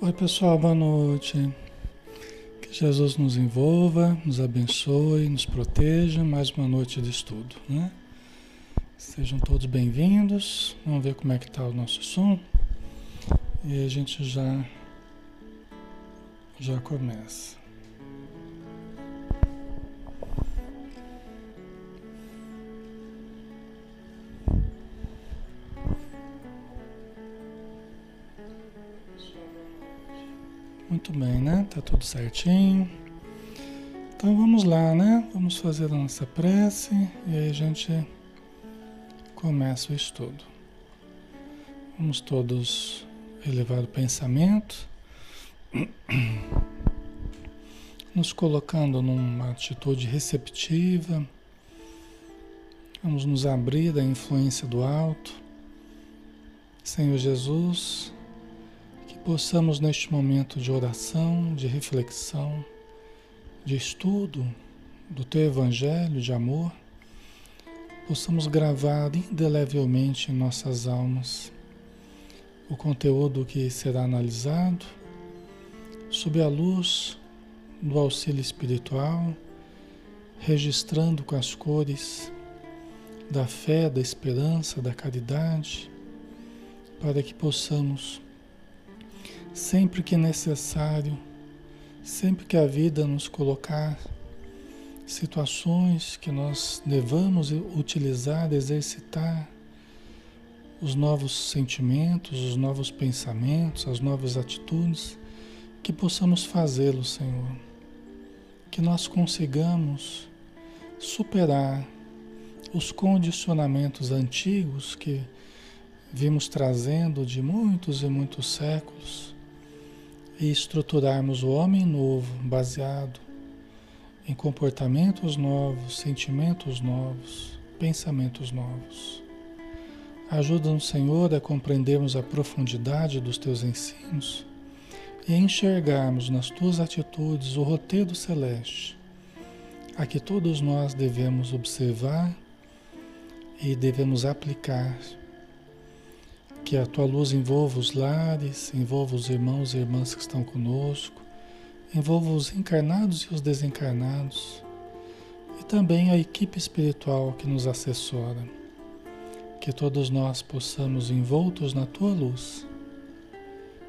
Oi, pessoal, boa noite. Que Jesus nos envolva, nos abençoe, nos proteja. Mais uma noite de estudo, né? Sejam todos bem-vindos. Vamos ver como é que está o nosso som. E a gente já já começa. Muito bem, né? Tá tudo certinho. Então vamos lá, né? Vamos fazer a nossa prece e aí a gente começa o estudo. Vamos todos elevar o pensamento, nos colocando numa atitude receptiva. Vamos nos abrir da influência do alto. Senhor Jesus, possamos neste momento de oração, de reflexão, de estudo do teu evangelho de amor, possamos gravar indelevelmente em nossas almas o conteúdo que será analisado sob a luz do auxílio espiritual, registrando com as cores da fé, da esperança, da caridade, para que possamos sempre que necessário, sempre que a vida nos colocar situações que nós devamos utilizar, exercitar os novos sentimentos, os novos pensamentos, as novas atitudes, que possamos fazê-lo, Senhor. Que nós consigamos superar os condicionamentos antigos que vimos trazendo de muitos e muitos séculos e estruturarmos o homem novo, baseado em comportamentos novos, sentimentos novos, pensamentos novos. Ajuda-nos, Senhor, a compreendermos a profundidade dos teus ensinos e enxergarmos nas tuas atitudes o roteiro celeste, a que todos nós devemos observar e devemos aplicar que a tua luz envolva os lares, envolva os irmãos e irmãs que estão conosco, envolva os encarnados e os desencarnados, e também a equipe espiritual que nos assessora. Que todos nós possamos, envoltos na tua luz,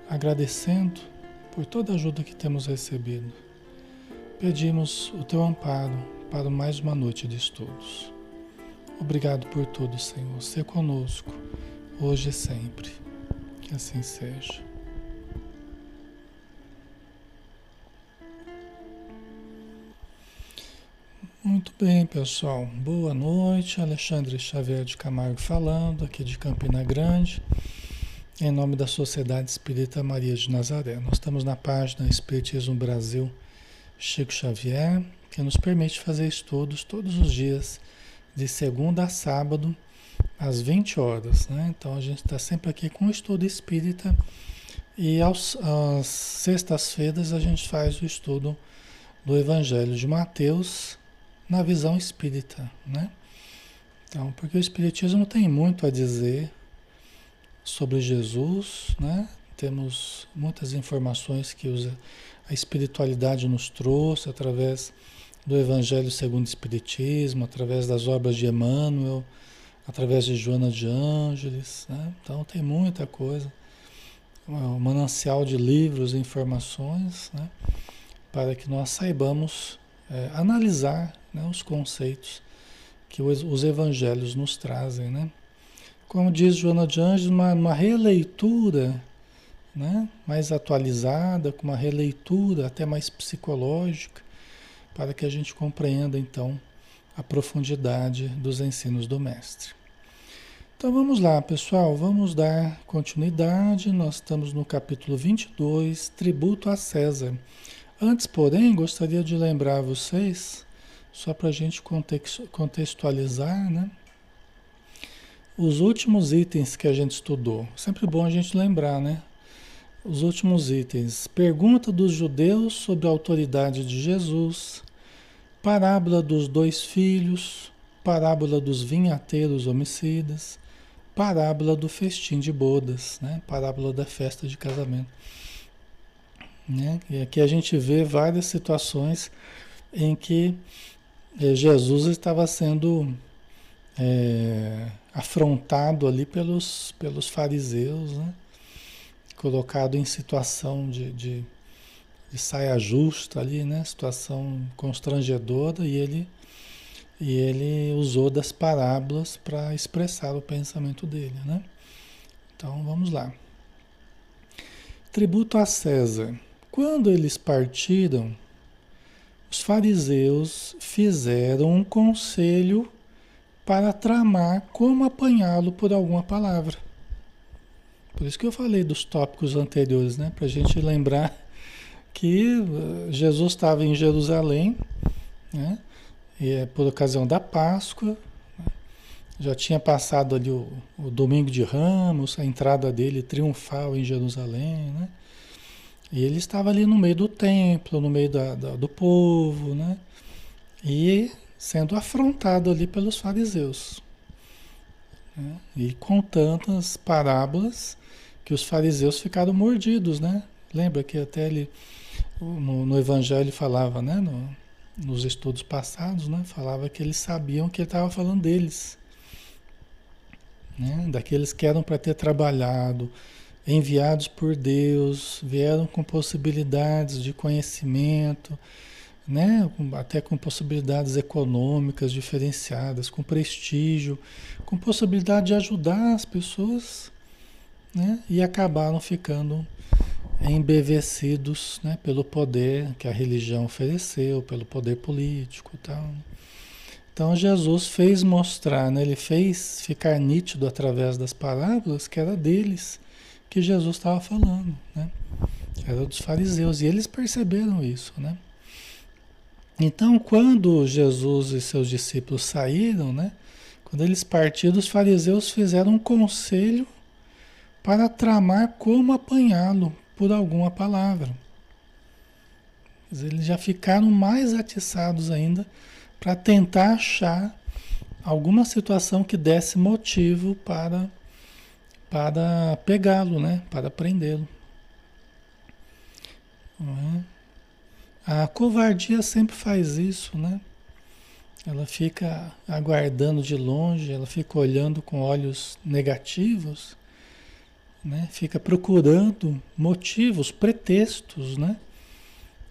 agradecendo por toda a ajuda que temos recebido, pedimos o teu amparo para mais uma noite de estudos. Obrigado por tudo, Senhor. Ser conosco hoje e sempre. Que assim seja. Muito bem, pessoal. Boa noite. Alexandre Xavier de Camargo falando, aqui de Campina Grande, em nome da Sociedade Espírita Maria de Nazaré. Nós estamos na página Espiritismo Brasil Chico Xavier, que nos permite fazer estudos todos os dias, de segunda a sábado às 20 horas. Né? Então a gente está sempre aqui com o estudo espírita e aos, às sextas-feiras a gente faz o estudo do Evangelho de Mateus na visão espírita. Né? Então, porque o Espiritismo tem muito a dizer sobre Jesus, né? temos muitas informações que a espiritualidade nos trouxe através do Evangelho segundo o Espiritismo, através das obras de Emmanuel através de Joana de Ângeles. Né? Então tem muita coisa, um manancial de livros e informações né? para que nós saibamos é, analisar né, os conceitos que os, os, evangelhos nos trazem. Né? Como diz Joana de Ângeles, uma, uma releitura né, mais atualizada, com uma releitura até mais psicológica, para que a gente compreenda então a profundidade dos ensinos do Mestre. Então vamos lá, pessoal, vamos dar continuidade. Nós estamos no capítulo 22, Tributo a César. Antes, porém, gostaria de lembrar vocês, só para a gente contextualizar, né? Os últimos itens que a gente estudou. Sempre bom a gente lembrar, né? Os últimos itens. Pergunta dos judeus sobre a autoridade de Jesus parábola dos dois filhos, parábola dos vinhateiros homicidas, parábola do festim de bodas, né? parábola da festa de casamento. Né? E aqui a gente vê várias situações em que eh, Jesus estava sendo é, afrontado ali pelos, pelos fariseus, né? colocado em situação de, de, de, saia justa ali, né? situação constrangedora, e ele, e ele usou das parábolas para expressar o pensamento dele. Né? Então vamos lá. Tributo a César. Quando eles partiram, os fariseus fizeram um conselho para tramar como apanhá-lo por alguma palavra. Por isso que eu falei dos tópicos anteriores, né? Para a gente lembrar que eh, Jesus estava em Jerusalém, né? E é por ocasião da Páscoa, né? já tinha passado ali o, o, domingo de Ramos, a entrada dele triunfal em Jerusalém, né? E ele estava ali no meio do templo, no meio da, da, do povo, né? E sendo afrontado ali pelos fariseus. Né? E com tantas parábolas que os fariseus ficaram mordidos, né? Lembra que até ele, no, no Evangelho falava, né? No, nos estudos passados, né? Falava que eles sabiam que ele estava falando deles. Né? Daqueles que eram para ter trabalhado, enviados por Deus, vieram com possibilidades de conhecimento, né? até com possibilidades econômicas diferenciadas, com prestígio, com possibilidade de ajudar as pessoas, né? e acabaram ficando embevecidos né? pelo poder que a religião ofereceu, pelo poder político tal. Então Jesus fez mostrar, né? ele fez ficar nítido através das parábolas que era deles que Jesus estava falando, né? era dos fariseus, e eles perceberam isso, né? Então, quando Jesus e seus discípulos saíram, né? Quando eles partiram, os fariseus fizeram um conselho para tramar como apanhá-lo por alguma palavra. Eles já ficaram mais atiçados ainda para tentar achar alguma situação que desse motivo para para pegá-lo, né? Para prendê-lo. Uhum. A covardia sempre faz isso, né? Ela fica aguardando de longe, ela fica olhando com olhos negativos, né? Fica procurando motivos, pretextos, né?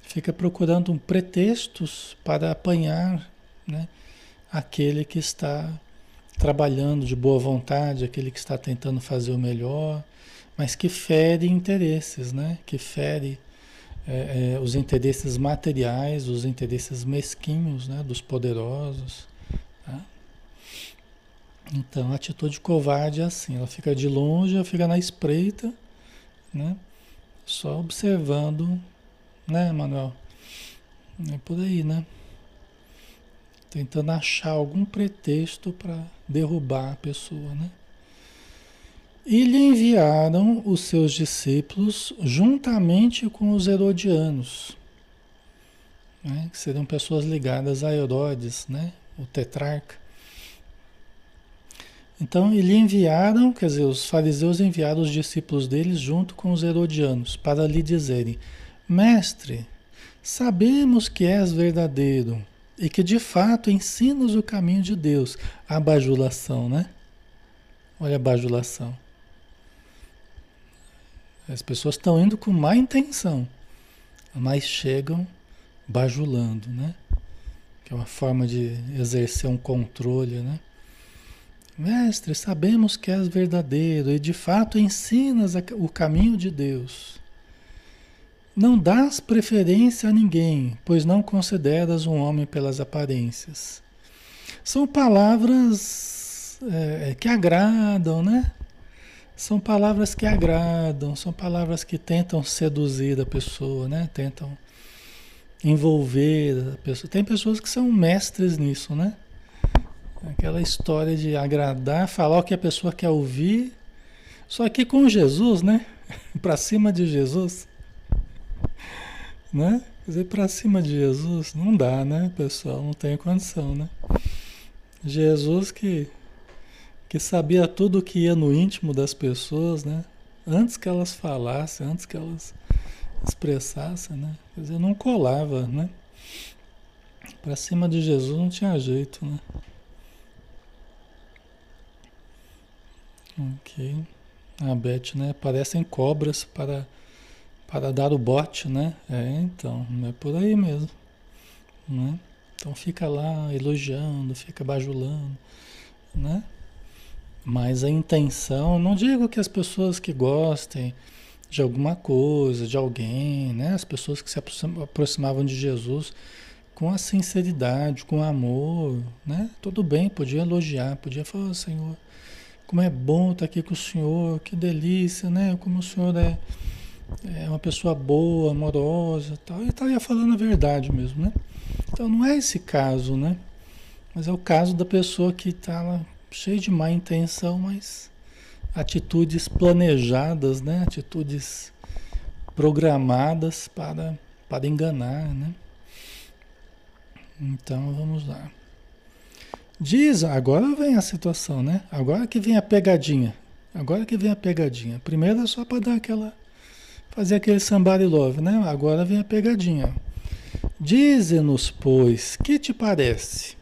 Fica procurando pretextos para apanhar, né? Aquele que está trabalhando de boa vontade, aquele que está tentando fazer o melhor, mas que fere interesses, né? Que fere é, é, os interesses materiais, os interesses mesquinhos né, dos poderosos. Tá? Então, a atitude covarde é assim, ela fica de longe, ela fica na espreita, né? só observando, né, Manuel? É por aí, né? Tentando achar algum pretexto para derrubar a pessoa, né? E lhe enviaram os seus discípulos juntamente com os herodianos, né, que seriam pessoas ligadas a Herodes, né, o tetrarca. Então, lhe enviaram, quer dizer, os fariseus enviaram os discípulos deles junto com os herodianos, para lhe dizerem: Mestre, sabemos que és verdadeiro e que de fato ensinas o caminho de Deus. A bajulação, né? Olha a bajulação. As pessoas estão indo com má intenção, mas chegam bajulando, né? Que é uma forma de exercer um controle, né? Mestre, sabemos que és verdadeiro e de fato ensinas o caminho de Deus. Não dás preferência a ninguém, pois não consideras um homem pelas aparências. São palavras é, que agradam, né? São palavras que agradam, são palavras que tentam seduzir a pessoa, né? Tentam envolver a pessoa. Tem pessoas que são mestres nisso, né? Aquela história de agradar, falar o que a pessoa quer ouvir. Só que com Jesus, né? para cima de Jesus, né? Quer dizer, para cima de Jesus não dá, né, pessoal? Não tem condição, né? Jesus que que sabia tudo o que ia no íntimo das pessoas, né? Antes que elas falassem, antes que elas expressasse, né? Quer dizer, não colava, né? Para cima de Jesus não tinha jeito, né? Ok. A Beth, né? Parecem cobras para, para dar o bote, né? É, então, é por aí mesmo. Né? Então fica lá elogiando, fica bajulando, né? Mas a intenção, não digo que as pessoas que gostem de alguma coisa, de alguém, né? As pessoas que se aproximavam de Jesus com a sinceridade, com amor, né? Tudo bem, podia elogiar, podia falar, oh, Senhor, como é bom estar aqui com o Senhor, que delícia, né? Como o Senhor é, é uma pessoa boa, amorosa, tal. E estaria falando a verdade mesmo, né? Então não é esse caso, né? Mas é o caso da pessoa que está lá cheio de má intenção, mas atitudes planejadas, né? Atitudes programadas para, para enganar, né? Então vamos lá. Diz, agora vem a situação, né? Agora que vem a pegadinha. Agora que vem a pegadinha. Primeiro é só para dar aquela. fazer aquele somebody love, né? Agora vem a pegadinha. Dize-nos, pois, que te parece?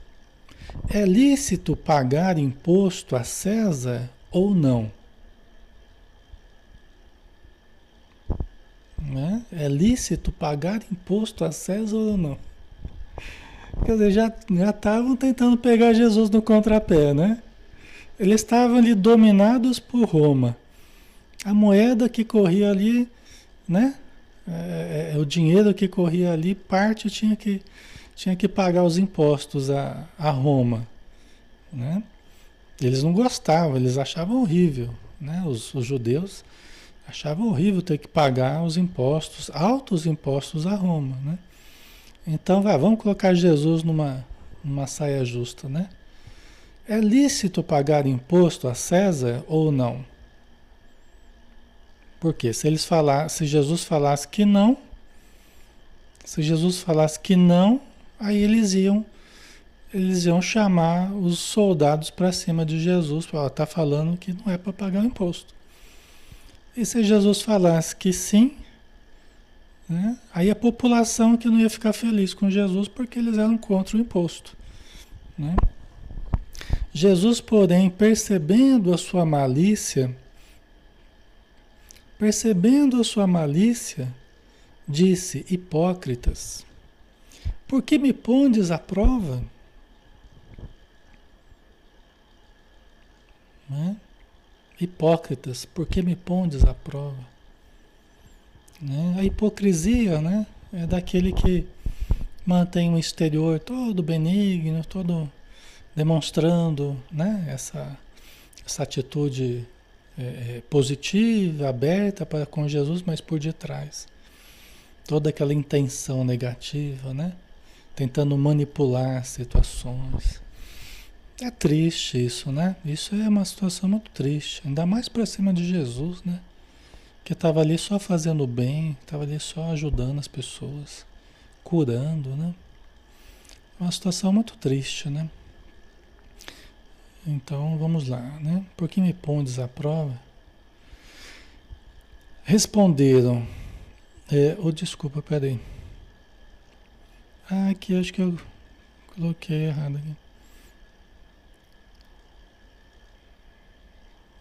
É lícito pagar imposto a César ou não? Né? É lícito pagar imposto a César ou não? Quer dizer, já estavam tentando pegar Jesus no contrapé, né? Eles estavam ali dominados por Roma. A moeda que corria ali, né? É, é, o dinheiro que corria ali, parte tinha que, tinha que pagar os impostos a, a Roma. Né? Eles não gostavam, eles achavam horrível. Né? Os, os judeus achavam horrível ter que pagar os impostos, altos impostos a Roma. Né? Então, vai, vamos colocar Jesus numa, numa saia justa. Né? É lícito pagar imposto a César ou não? Porque se eles falar, se Jesus falasse que não, se Jesus falasse que não, aí eles iam eles iam chamar os soldados para cima de Jesus, para tá falando que não é para pagar o imposto. E se Jesus falasse que sim, né, aí a população que não ia ficar feliz com Jesus porque eles eram contra o imposto. Né? Jesus, porém, percebendo a sua malícia, Percebendo a sua malícia, disse: Hipócritas, por que me pondes à prova? Né? Hipócritas, por que me pondes à prova? Né? A hipocrisia né? é daquele que mantém um exterior todo benigno, todo demonstrando né? essa, essa atitude é, é, positiva, aberta para com Jesus, mas por detrás. Toda aquela intenção negativa, né? Tentando manipular situações. É triste isso, né? Isso é uma situação muito triste. Ainda mais para cima de Jesus, né? Que estava ali só fazendo bem, estava ali só ajudando as pessoas, curando, né? Uma situação muito triste, né? Então vamos lá, né? Por que me pondes à prova? Responderam. É, oh, desculpa, peraí. Ah, aqui acho que eu coloquei errado aqui.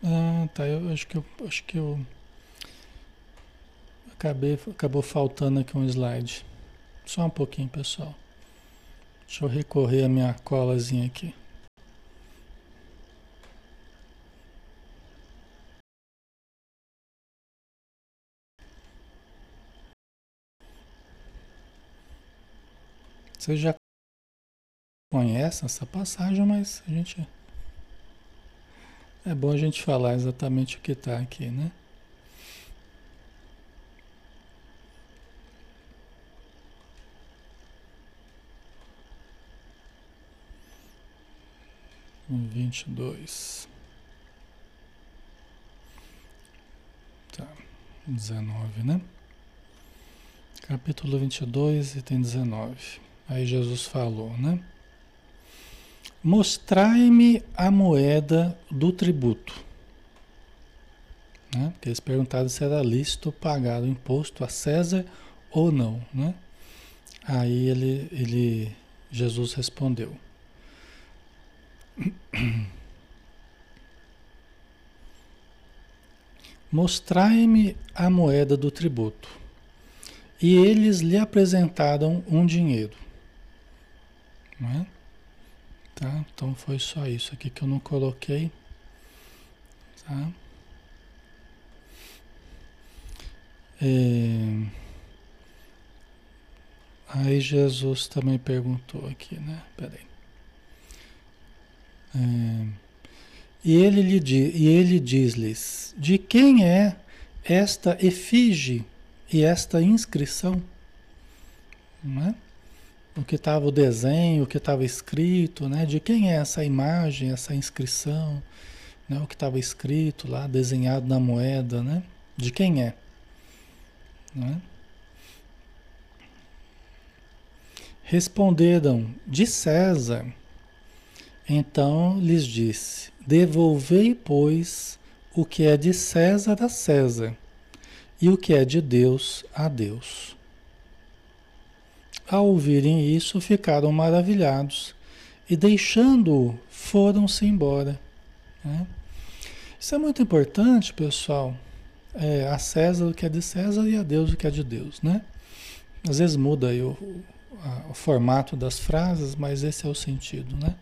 Ah, tá. Eu acho que eu acho que eu acabei acabou faltando aqui um slide. Só um pouquinho, pessoal. Deixa eu recorrer a minha colazinha aqui. Você já conhece essa passagem, mas a gente. É bom a gente falar exatamente o que está aqui, né? Vinte e dois. Tá. Dezenove, né? Capítulo vinte e dois, item dezenove. Aí Jesus falou, né? Mostrai-me a moeda do tributo. Né? Porque eles perguntaram se era lícito pagar o imposto a César ou não. Né? Aí ele, ele, Jesus respondeu. Mostrai-me a moeda do tributo. E eles lhe apresentaram um dinheiro. É? Tá? Então foi só isso aqui que eu não coloquei. Tá? É... Aí Jesus também perguntou aqui, né? Peraí. É... E ele, lhe e ele diz-lhes: De quem é esta efígie e esta inscrição? Não é? O que estava o desenho, o que estava escrito, né? De quem é essa imagem, essa inscrição, né? O que estava escrito lá, desenhado na moeda, né? De quem é? Não é? Responderam: De César. Então lhes disse: Devolvei, pois, o que é de César a César, e o que é de Deus a Deus. Ao ouvirem isso, ficaram maravilhados e, deixando-o, foram-se embora. Né? Isso é muito importante, pessoal. É, a César o que é de César e a Deus o que é de Deus, né? Às vezes muda o, o, o formato das frases, mas esse é o sentido, né?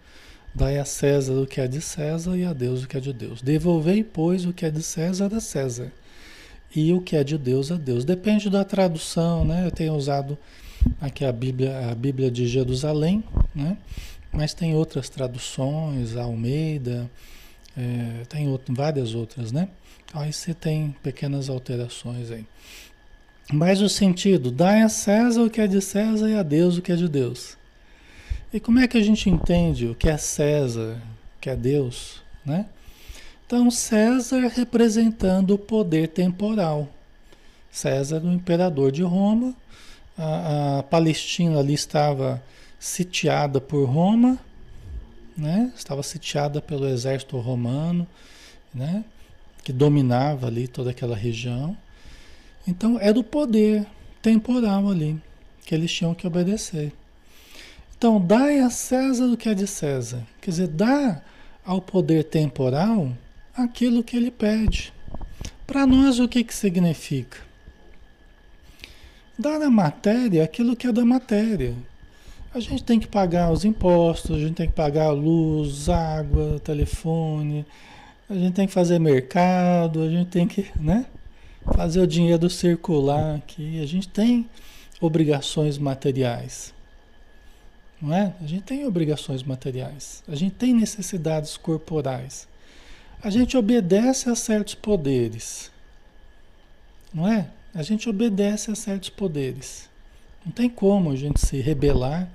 Dai a César o que é de César e a Deus o que é de Deus. Devolvei, pois, o que é de César a César e o que é de Deus a Deus. Depende da tradução, né? Eu tenho usado aqui a Bíblia, a Bíblia de Jerusalém, né? Mas tem outras traduções, a Almeida, é, tem outro, várias outras, né? Aí você tem pequenas alterações aí. Mas o sentido, dai a César o que é de César e a Deus o que é de Deus. E como é que a gente entende o que é César, que é Deus, né? Então, César representando o poder temporal. César, o imperador de Roma. A, a Palestina ali estava sitiada por Roma, né? Estava sitiada pelo exército romano, né? Que dominava ali toda aquela região. Então, era o poder temporal ali que eles tinham que obedecer. Então, dai a César o que é de César. Quer dizer, dá ao poder temporal aquilo que ele pede. Para nós, o que, que significa? Dar à matéria aquilo que é da matéria. A gente tem que pagar os impostos, a gente tem que pagar luz, água, telefone, a gente tem que fazer mercado, a gente tem que né, fazer o dinheiro circular aqui. A gente tem obrigações materiais. Não é? A gente tem obrigações materiais, a gente tem necessidades corporais. A gente obedece a certos poderes. Não é? A gente obedece a certos poderes. Não tem como a gente se rebelar,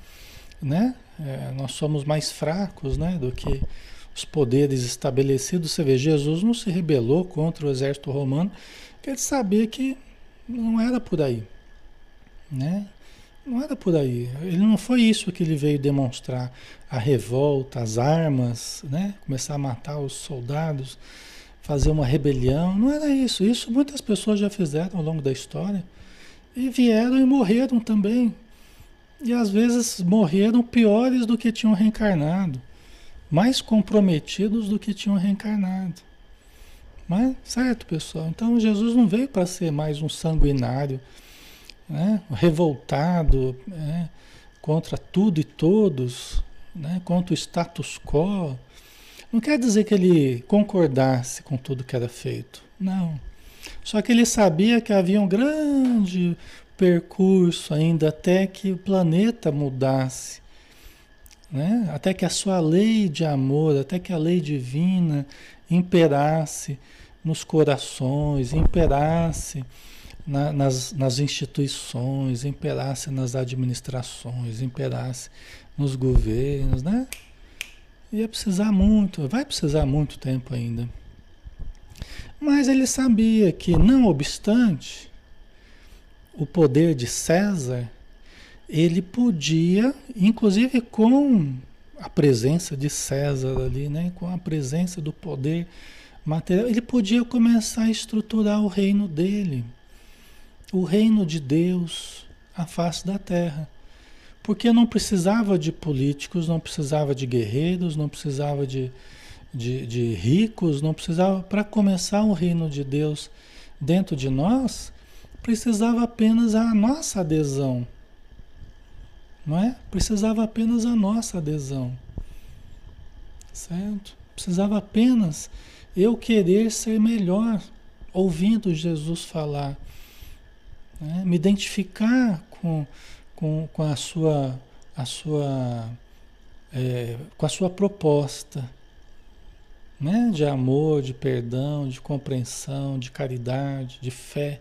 né? É, nós somos mais fracos, né, do que os poderes estabelecidos. Você vê, Jesus não se rebelou contra o exército romano, porque ele sabia que não era por aí, né? Não era por aí. Ele não foi isso que ele veio demonstrar. A revolta, as armas, né? Começar a matar os soldados, fazer uma rebelião. Não era isso. Isso muitas pessoas já fizeram ao longo da história. E vieram e morreram também. E às vezes morreram piores do que tinham reencarnado. Mais comprometidos do que tinham reencarnado. Mas, certo, pessoal? Então Jesus não veio para ser mais um sanguinário né? revoltado né? contra tudo e todos, né? contra o status quo. Não quer dizer que ele concordasse com tudo que era feito, não. Só que ele sabia que havia um grande percurso ainda até que o planeta mudasse, né? até que a sua lei de amor, até que a lei divina imperasse nos corações, imperasse na, nas, nas instituições, imperasse nas administrações, imperasse nos governos, né? Ia precisar muito, vai precisar muito tempo ainda. Mas ele sabia que, não obstante o poder de César, ele podia, inclusive com a presença de César ali, né? com a presença do poder material, ele podia começar a estruturar o reino dele, o reino de Deus, a face da terra. Porque não precisava de políticos, não precisava de guerreiros, não precisava de, de, de ricos, não precisava. Para começar o reino de Deus dentro de nós, precisava apenas a nossa adesão. Não é? Precisava apenas a nossa adesão. Certo? Precisava apenas eu querer ser melhor, ouvindo Jesus falar. Né? Me identificar com, com, com a sua, a sua, é, com a sua proposta. Né? De amor, de perdão, de compreensão, de caridade, de fé,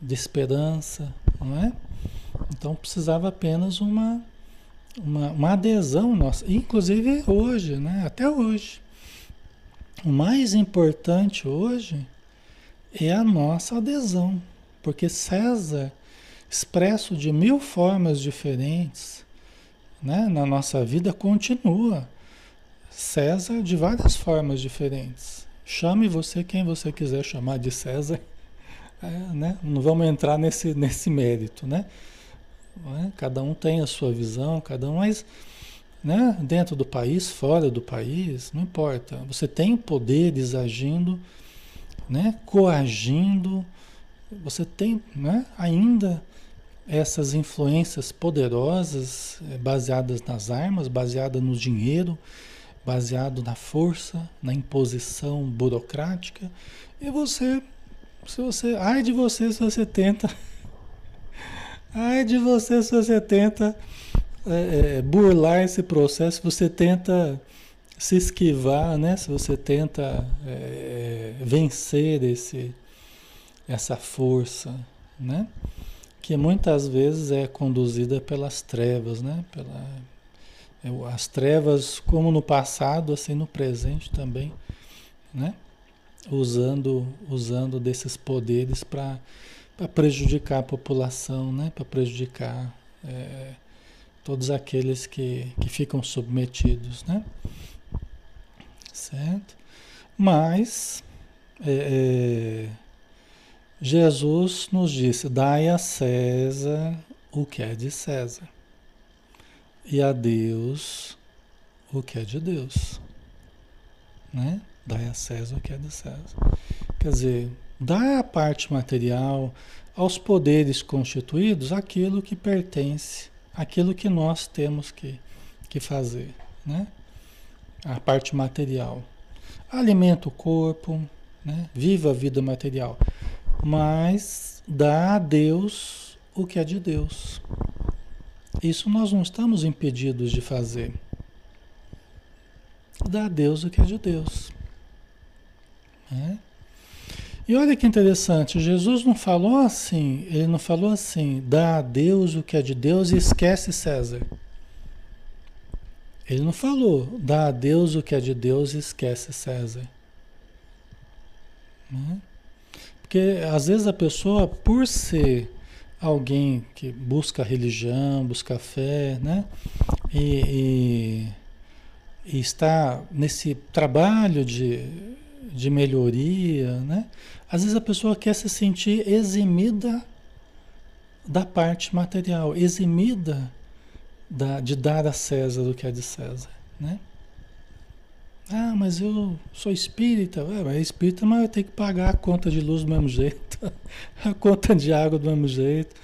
de esperança, não é? Então precisava apenas uma, uma, uma adesão nossa, inclusive hoje, né? até hoje. O mais importante hoje é a nossa adesão, porque César, expresso de mil formas diferentes, né, na nossa vida, continua. César de várias formas diferentes. Chame você quem você quiser chamar de César. É, né? Não vamos entrar nesse, nesse mérito, né? É? Cada um tem a sua visão, cada um, mas né? dentro do país, fora do país, não importa. Você tem poderes agindo, né? coagindo, você tem né? ainda essas influências poderosas eh, baseadas nas armas, baseadas no dinheiro, baseado na força, na imposição burocrática, e você, se você, ai de você se você tenta Ai de você se você tenta é, é, burlar esse processo, você tenta se esquivar, né? Se você tenta é, vencer esse, essa força, né? Que muitas vezes é conduzida pelas trevas, né? Pela, é, as trevas, como no passado, assim no presente também, né? Usando, usando desses poderes para prejudicar a população, né? para prejudicar é, todos aqueles que, que ficam submetidos. Né? Certo? Mas é, é, Jesus nos disse: dai a César o que é de César, e a Deus o que é de Deus. Né? Dai a César o que é de César. Quer dizer, dá à parte material, aos poderes constituídos, aquilo que pertence, aquilo que nós temos que, que fazer, né? A parte material. Alimenta o corpo, né? viva a vida material, mas dá a Deus o que é de Deus. Isso nós não estamos impedidos de fazer. Dá a Deus o que é de Deus. Né? E olha que interessante, Jesus não falou assim, ele não falou assim, dá a Deus o que é de Deus e esquece César. Ele não falou, dá a Deus o que é de Deus e esquece César. Né? Porque às vezes a pessoa, por ser alguém que busca religião, busca fé, né? E, e, e está nesse trabalho de, de melhoria, né? Às vezes a pessoa quer se sentir eximida da parte material, eximida da, de dar a César o que é de César, né? Ah, mas eu sou espírita. Mas é espírita, mas eu tenho que pagar a conta de luz do mesmo jeito, a conta de água do mesmo jeito,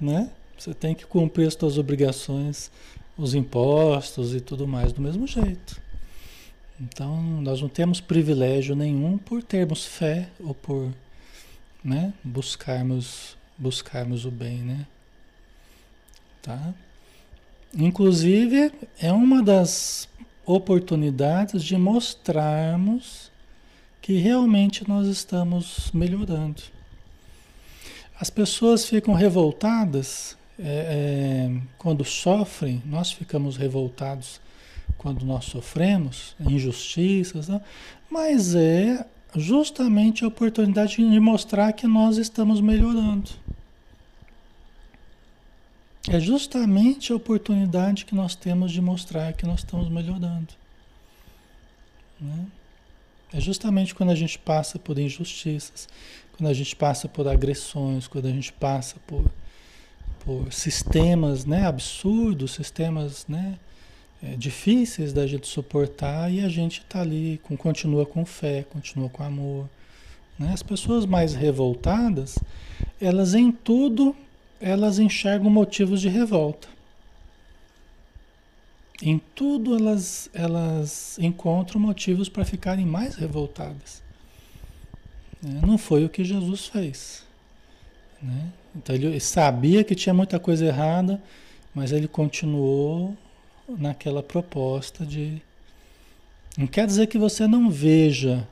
né? Você tem que cumprir as suas obrigações, os impostos e tudo mais do mesmo jeito. Então, nós não temos privilégio nenhum por termos fé ou por né, buscarmos, buscarmos o bem, né? Tá? Inclusive, é uma das oportunidades de mostrarmos que realmente nós estamos melhorando. As pessoas ficam revoltadas é, é, quando sofrem, nós ficamos revoltados quando nós sofremos injustiças, né? mas é justamente a oportunidade de mostrar que nós estamos melhorando. É justamente a oportunidade que nós temos de mostrar que nós estamos melhorando. Né? É justamente quando a gente passa por injustiças, quando a gente passa por agressões, quando a gente passa por, por sistemas né, absurdos, sistemas né, é, difíceis da gente suportar e a gente está ali, com, continua com fé, continua com amor. Né? As pessoas mais revoltadas, elas em tudo, elas enxergam motivos de revolta. Em tudo elas, elas encontram motivos para ficarem mais revoltadas. Né? Não foi o que Jesus fez. Né? Então ele sabia que tinha muita coisa errada, mas ele continuou naquela proposta de. Não quer dizer que você não veja,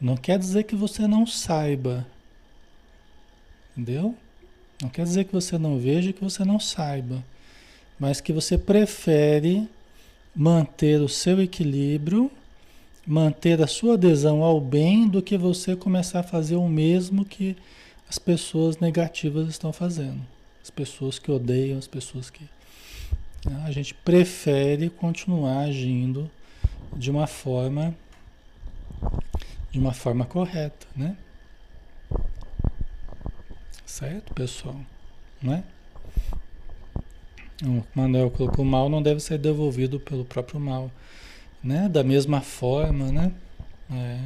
não quer dizer que você não saiba, entendeu? Não quer dizer que você não veja, que você não saiba, mas que você prefere manter o seu equilíbrio, manter a sua adesão ao bem, do que você começar a fazer o mesmo que as pessoas negativas estão fazendo, as pessoas que odeiam, as pessoas que né? A gente prefere continuar agindo de uma forma de uma forma correta, né? Certo, pessoal? Né? O Manuel colocou mal não deve ser devolvido pelo próprio mal, né? Da mesma forma, né? É.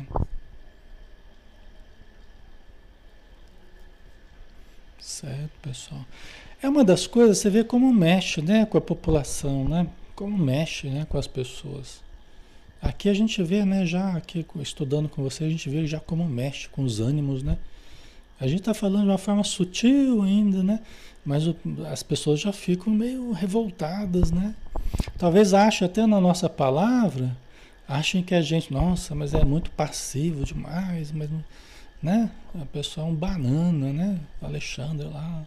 Certo, pessoal. É uma das coisas, você vê como mexe né, com a população, né? Como mexe né, com as pessoas. Aqui a gente vê, né, já aqui estudando com você, a gente vê já como mexe com os ânimos, né? A gente está falando de uma forma sutil ainda, né? Mas o, as pessoas já ficam meio revoltadas, né? Talvez achem até na nossa palavra, achem que a gente, nossa, mas é muito passivo demais, mas, né? A pessoa é um banana, né? Alexandre lá,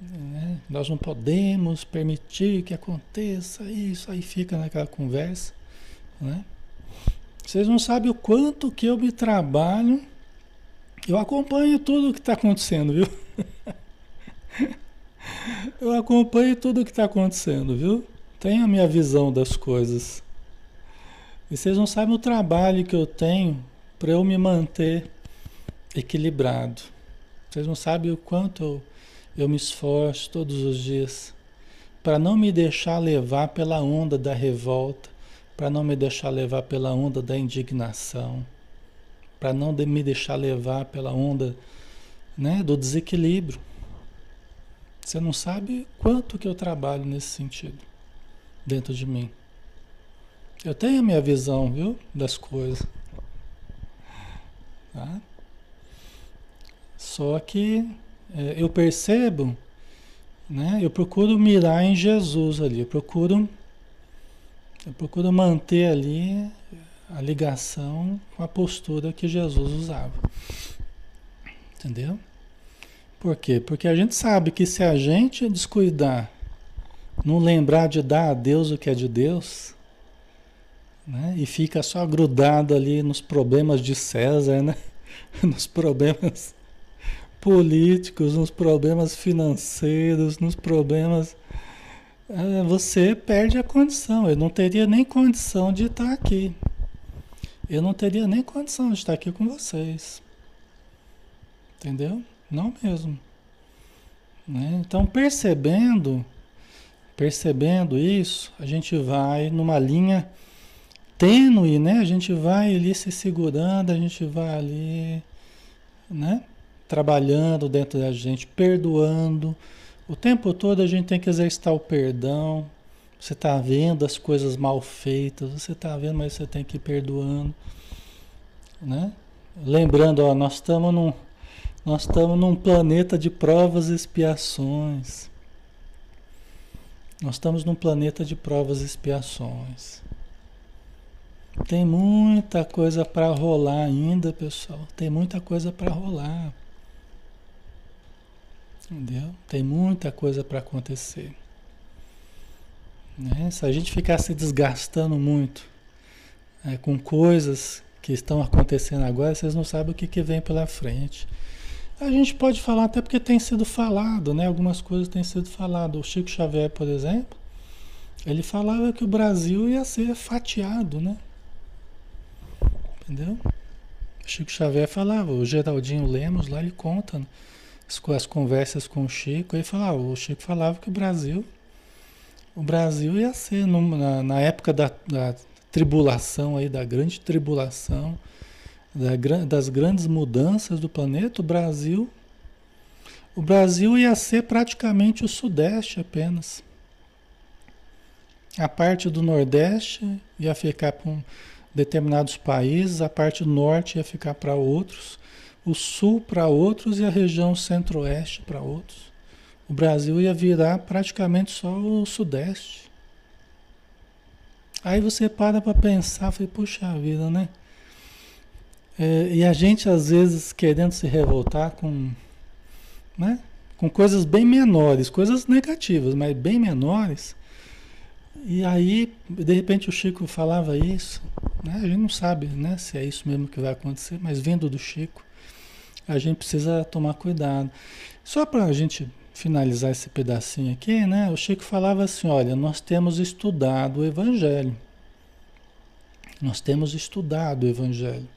né? Nós não podemos permitir que aconteça isso, aí fica naquela conversa. Né? Vocês não sabem o quanto que eu me trabalho. Eu acompanho tudo o que está acontecendo, viu? eu acompanho tudo o que está acontecendo, viu? Tenho a minha visão das coisas. E vocês não sabem o trabalho que eu tenho para eu me manter equilibrado. Vocês não sabem o quanto eu eu me esforço todos os dias para não me deixar levar pela onda da revolta, para não me deixar levar pela onda da indignação, para não me deixar levar pela onda né, do desequilíbrio. Você não sabe quanto que eu trabalho nesse sentido dentro de mim. Eu tenho a minha visão, viu, das coisas. Tá? Só que é, eu percebo, né? Eu procuro mirar em Jesus ali, eu procuro, eu procuro manter ali a ligação com a postura que Jesus usava. Entendeu? Por quê? Porque a gente sabe que se a gente descuidar, não lembrar de dar a Deus o que é de Deus, né? E fica só grudado ali nos problemas de César, né? Nos problemas políticos, nos problemas financeiros, nos problemas. É, você perde a condição. Eu não teria nem condição de estar aqui. Eu não teria nem condição de estar aqui com vocês. Entendeu? Não mesmo. Né? Então, percebendo, percebendo isso, a gente vai numa linha tênue, né? A gente vai ali se segurando, a gente vai ali, né? trabalhando dentro da gente, perdoando. O tempo todo a gente tem que exercitar o perdão. Você está vendo as coisas mal feitas, você está vendo, mas você tem que ir perdoando. Né? Lembrando, ó, nós estamos num, nós estamos num planeta de provas e expiações. Nós estamos num planeta de provas e expiações. Tem muita coisa para rolar ainda, pessoal. Tem muita coisa para rolar. Entendeu? Tem muita coisa para acontecer. Né? Se a gente ficar se desgastando muito é, com coisas que estão acontecendo agora, vocês não sabem o que, que vem pela frente. A gente pode falar até porque tem sido falado, né? Algumas coisas têm sido falado. O Chico Xavier, por exemplo, ele falava que o Brasil ia ser fatiado, né? Entendeu? Chico Xavier falava, o Geraldinho Lemos lá ele conta né, as, conversas com o Chico, ele falava, o Chico falava que o Brasil, o Brasil ia ser na, época da, da, tribulação aí, da grande tribulação, da, das grandes mudanças do planeta, o Brasil, o Brasil ia ser praticamente o Sudeste apenas. A parte do Nordeste ia ficar com determinados países, a parte norte ia ficar para outros, o sul para outros e a região centro-oeste para outros. O Brasil ia virar praticamente só o sudeste. Aí você para para pensar, fala, puxa vida, né? É, e a gente às vezes querendo se revoltar com, né? com coisas bem menores, coisas negativas, mas bem menores. E aí, de repente o Chico falava isso, né? A gente não sabe né, se é isso mesmo que vai acontecer, mas vindo do Chico, a gente precisa tomar cuidado. Só para a gente finalizar esse pedacinho aqui, né? O Chico falava assim: olha, nós temos estudado o Evangelho. Nós temos estudado o Evangelho.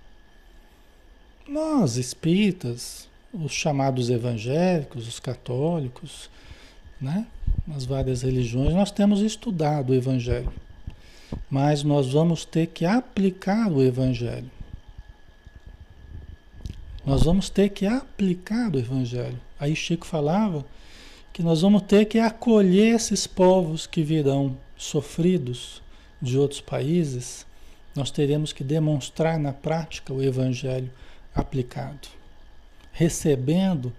Nós, espíritas, os chamados evangélicos, os católicos, né? Nas várias religiões, nós temos estudado o Evangelho mas nós vamos ter que aplicar o Evangelho. Nós vamos ter que aplicar o Evangelho. Aí Chico falava que nós vamos ter que acolher esses povos que virão sofridos de outros países. Nós teremos que demonstrar na prática o Evangelho aplicado. Recebendo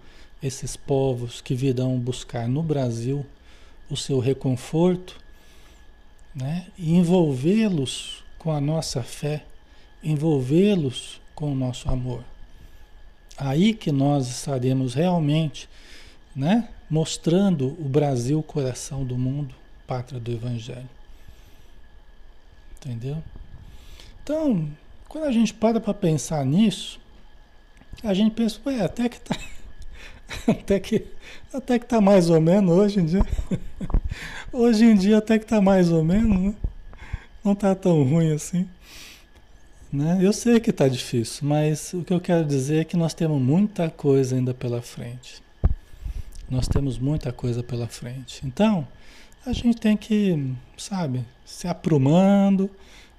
esses povos que virão buscar no Brasil o seu reconforto né? envolvê-los com a nossa fé, envolvê-los com o nosso amor. Aí que nós estaremos realmente né? Mostrando o Brasil, coração do mundo, pátria do Evangelho. Entendeu? Então, quando a gente para para pensar nisso, a gente pensa, ué, até que tá. Até que até que tá mais ou menos hoje em dia. Hoje em dia até que tá mais ou menos, né? Não tá tão ruim assim. Né? Eu sei que tá difícil, mas o que eu quero dizer é que nós temos muita coisa ainda pela frente. Nós temos muita coisa pela frente. Então, a gente tem que, sabe, se aprumando,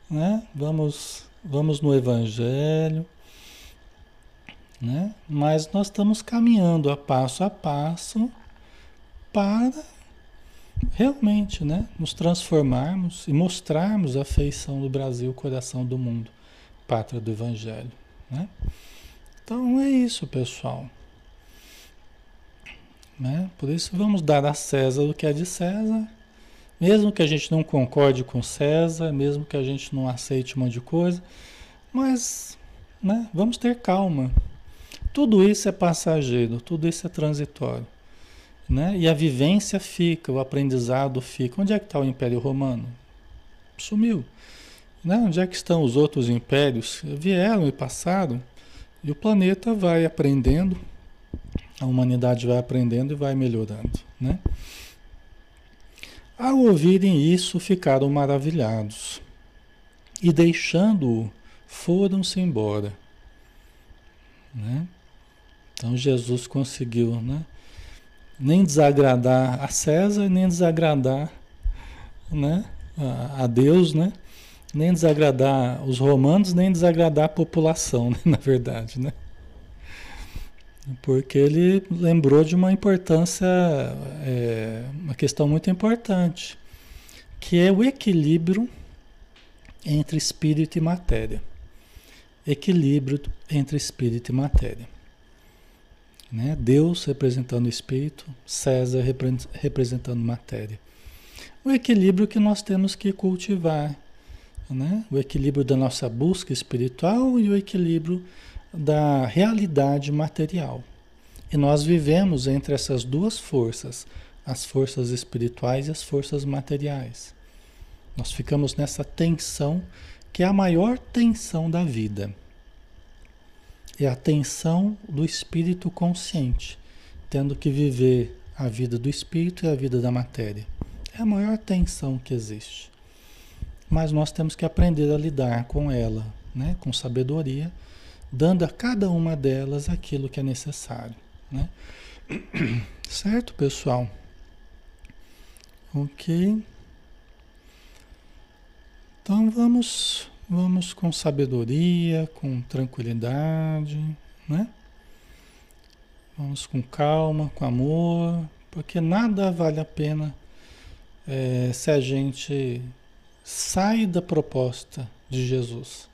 né? Vamos, vamos no Evangelho, né? Mas nós estamos caminhando a passo a passo para realmente, né, nos transformarmos e mostrarmos a feição do Brasil, coração do mundo, pátria do Evangelho, né? Então é isso, pessoal. Né? Por isso vamos dar a César o que é de César, mesmo que a gente não concorde com César, mesmo que a gente não aceite um monte de coisa, mas né, vamos ter calma. Tudo isso é passageiro, tudo isso é transitório. Né? E a vivência fica, o aprendizado fica. Onde é que está o Império Romano? Sumiu. Né? Onde é que estão os outros impérios? Vieram e passaram. E o planeta vai aprendendo, a humanidade vai aprendendo e vai melhorando. Né? Ao ouvirem isso, ficaram maravilhados. E deixando-o, foram-se embora. Né? Então Jesus conseguiu, né? nem desagradar a César, nem desagradar né, a, Deus, né? nem desagradar os romanos, nem desagradar a população, né, na verdade, né? Porque ele lembrou de uma importância, é, uma questão muito importante, que é o equilíbrio entre espírito e matéria. Equilíbrio entre espírito e matéria. Né? Deus representando espírito, César representando matéria. O equilíbrio que nós temos que cultivar, né? o equilíbrio da nossa busca espiritual e o equilíbrio da realidade material. E nós vivemos entre essas duas forças, as forças espirituais e as forças materiais. Nós ficamos nessa tensão que é a maior tensão da vida é a tensão do espírito consciente, tendo que viver a vida do espírito e a vida da matéria. É a maior tensão que existe. Mas nós temos que aprender a lidar com ela, né, com sabedoria, dando a cada uma delas aquilo que é necessário. Né? Certo, pessoal? Ok. Então vamos, vamos com sabedoria, com tranquilidade, né? Vamos com calma, com amor, porque nada vale a pena é, se a gente sai da proposta de Jesus,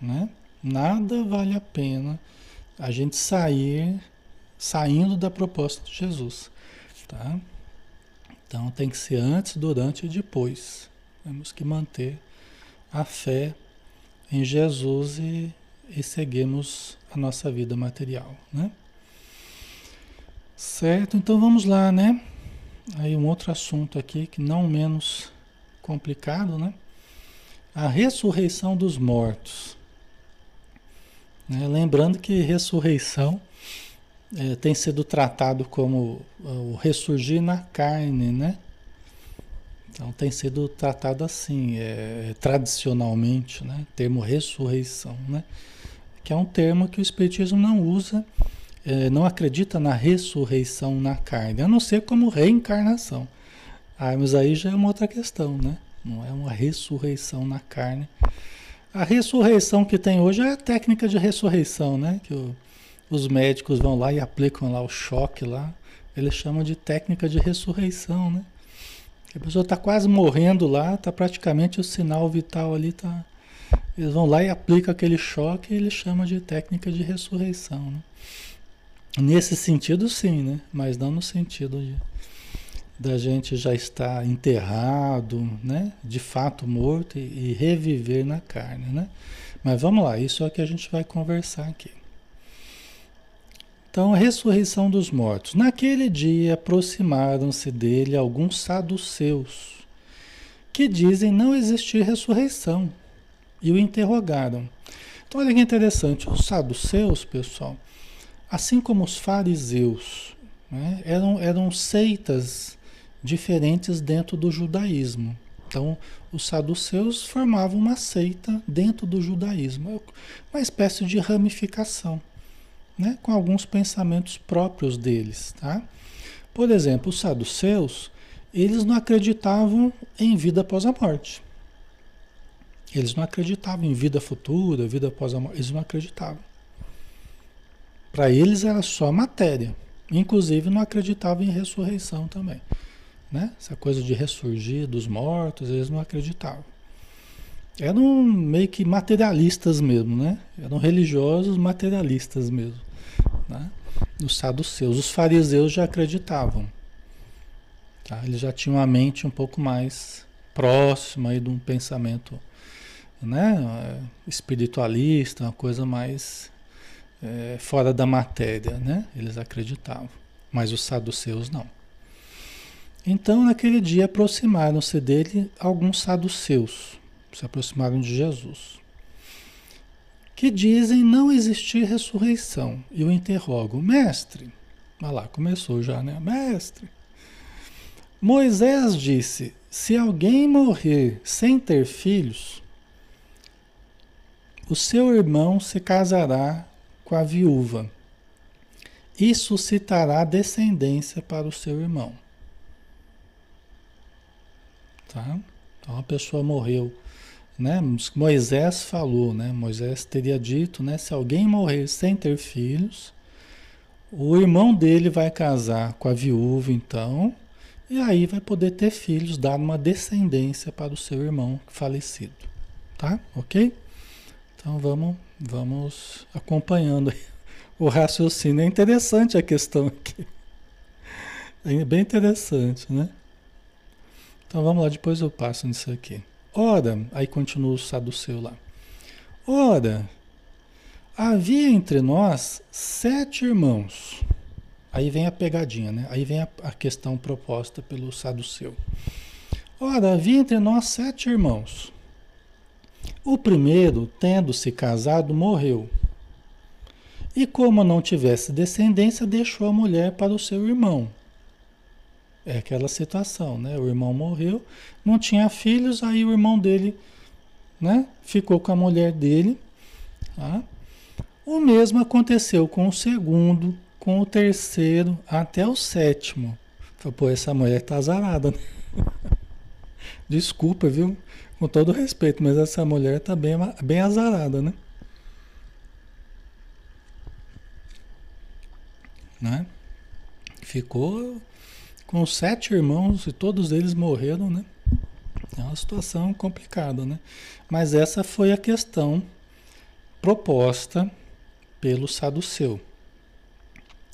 né? Nada vale a pena a gente sair saindo da proposta de Jesus, tá? Então tem que ser antes, durante e depois. Temos que manter a fé em Jesus e, e seguirmos a nossa vida material, né? Certo, então vamos lá, né? Aí um outro assunto aqui que não menos complicado, né? A ressurreição dos mortos. Né? Lembrando que ressurreição é, tem sido tratado como o ressurgir na carne, né? Então tem sido tratado assim, é, tradicionalmente, né? Termo ressurreição, né? Que é um termo que o Espiritismo não usa, é, não acredita na ressurreição na carne, a não ser como reencarnação. Ah, mas aí já é uma outra questão, né? Não é uma ressurreição na carne. A ressurreição que tem hoje é a técnica de ressurreição, né? Que o, os médicos vão lá e aplicam lá o choque lá. Eles chamam de técnica de ressurreição, né? A pessoa está quase morrendo lá, está praticamente o sinal vital ali, tá. Eles vão lá e aplicam aquele choque e eles chamam de técnica de ressurreição, né? Nesse sentido, sim, né? Mas não no sentido de da gente já estar enterrado, né? De fato morto e, e reviver na carne, né? Mas vamos lá, isso é o que a gente vai conversar aqui. Então, ressurreição dos mortos. Naquele dia aproximaram-se dele alguns saduceus, que dizem não existir ressurreição, e o interrogaram. Então, olha que interessante, os saduceus, pessoal, assim como os fariseus, né, eram, eram seitas diferentes dentro do judaísmo. Então, os saduceus formavam uma seita dentro do judaísmo, uma espécie de ramificação né, com alguns pensamentos próprios deles, tá? Por exemplo, os saduceus, eles não acreditavam em vida após a morte. Eles não acreditavam em vida futura, vida após a morte, eles não acreditavam. Para eles era só matéria. Inclusive não acreditavam em ressurreição também. Né? Essa coisa de ressurgir dos mortos, eles não acreditavam. Eram meio que materialistas mesmo, né? Eram religiosos materialistas mesmo. Né? Os saduceus. Os fariseus já acreditavam. Tá? Eles já tinham a mente um pouco mais próxima aí de um pensamento né? espiritualista, uma coisa mais é, fora da matéria. Né? Eles acreditavam. Mas os saduceus não. Então, naquele dia, aproximaram-se dele alguns saduceus, se aproximaram de Jesus que dizem não existir ressurreição. E o interrogo, mestre, olha lá, começou já, né? Mestre, Moisés disse: se alguém morrer sem ter filhos, o seu irmão se casará com a viúva e suscitará descendência para o seu irmão. Tá? Então a pessoa morreu né? Moisés falou, né? Moisés teria dito, né? Se alguém morrer sem ter filhos, o irmão dele vai casar com a viúva, então, e aí vai poder ter filhos, dar uma descendência para o seu irmão falecido, tá? Ok? Então vamos, vamos acompanhando o raciocínio. É interessante a questão aqui. É bem interessante, né? Então vamos lá, depois eu passo nisso aqui. Ora, aí continua o saduceu lá. Ora, havia entre nós sete irmãos. Aí vem a pegadinha, né? Aí vem a, a questão proposta pelo saduceu. Ora, havia entre nós sete irmãos. O primeiro, tendo-se casado, morreu. E como não tivesse descendência, deixou a mulher para o seu irmão. É aquela situação, né? O irmão morreu, não tinha filhos, aí o irmão dele né? Ficou com a mulher dele, tá? O mesmo aconteceu com o segundo, com o terceiro, até o sétimo. Falei, pô, essa mulher tá azarada, né? Desculpa, viu? Com todo respeito, mas essa mulher tá bem, bem azarada, né? né? Ficou com sete irmãos e todos eles morreram, né? É uma situação complicada, né? Mas essa foi a questão proposta pelo saduceu,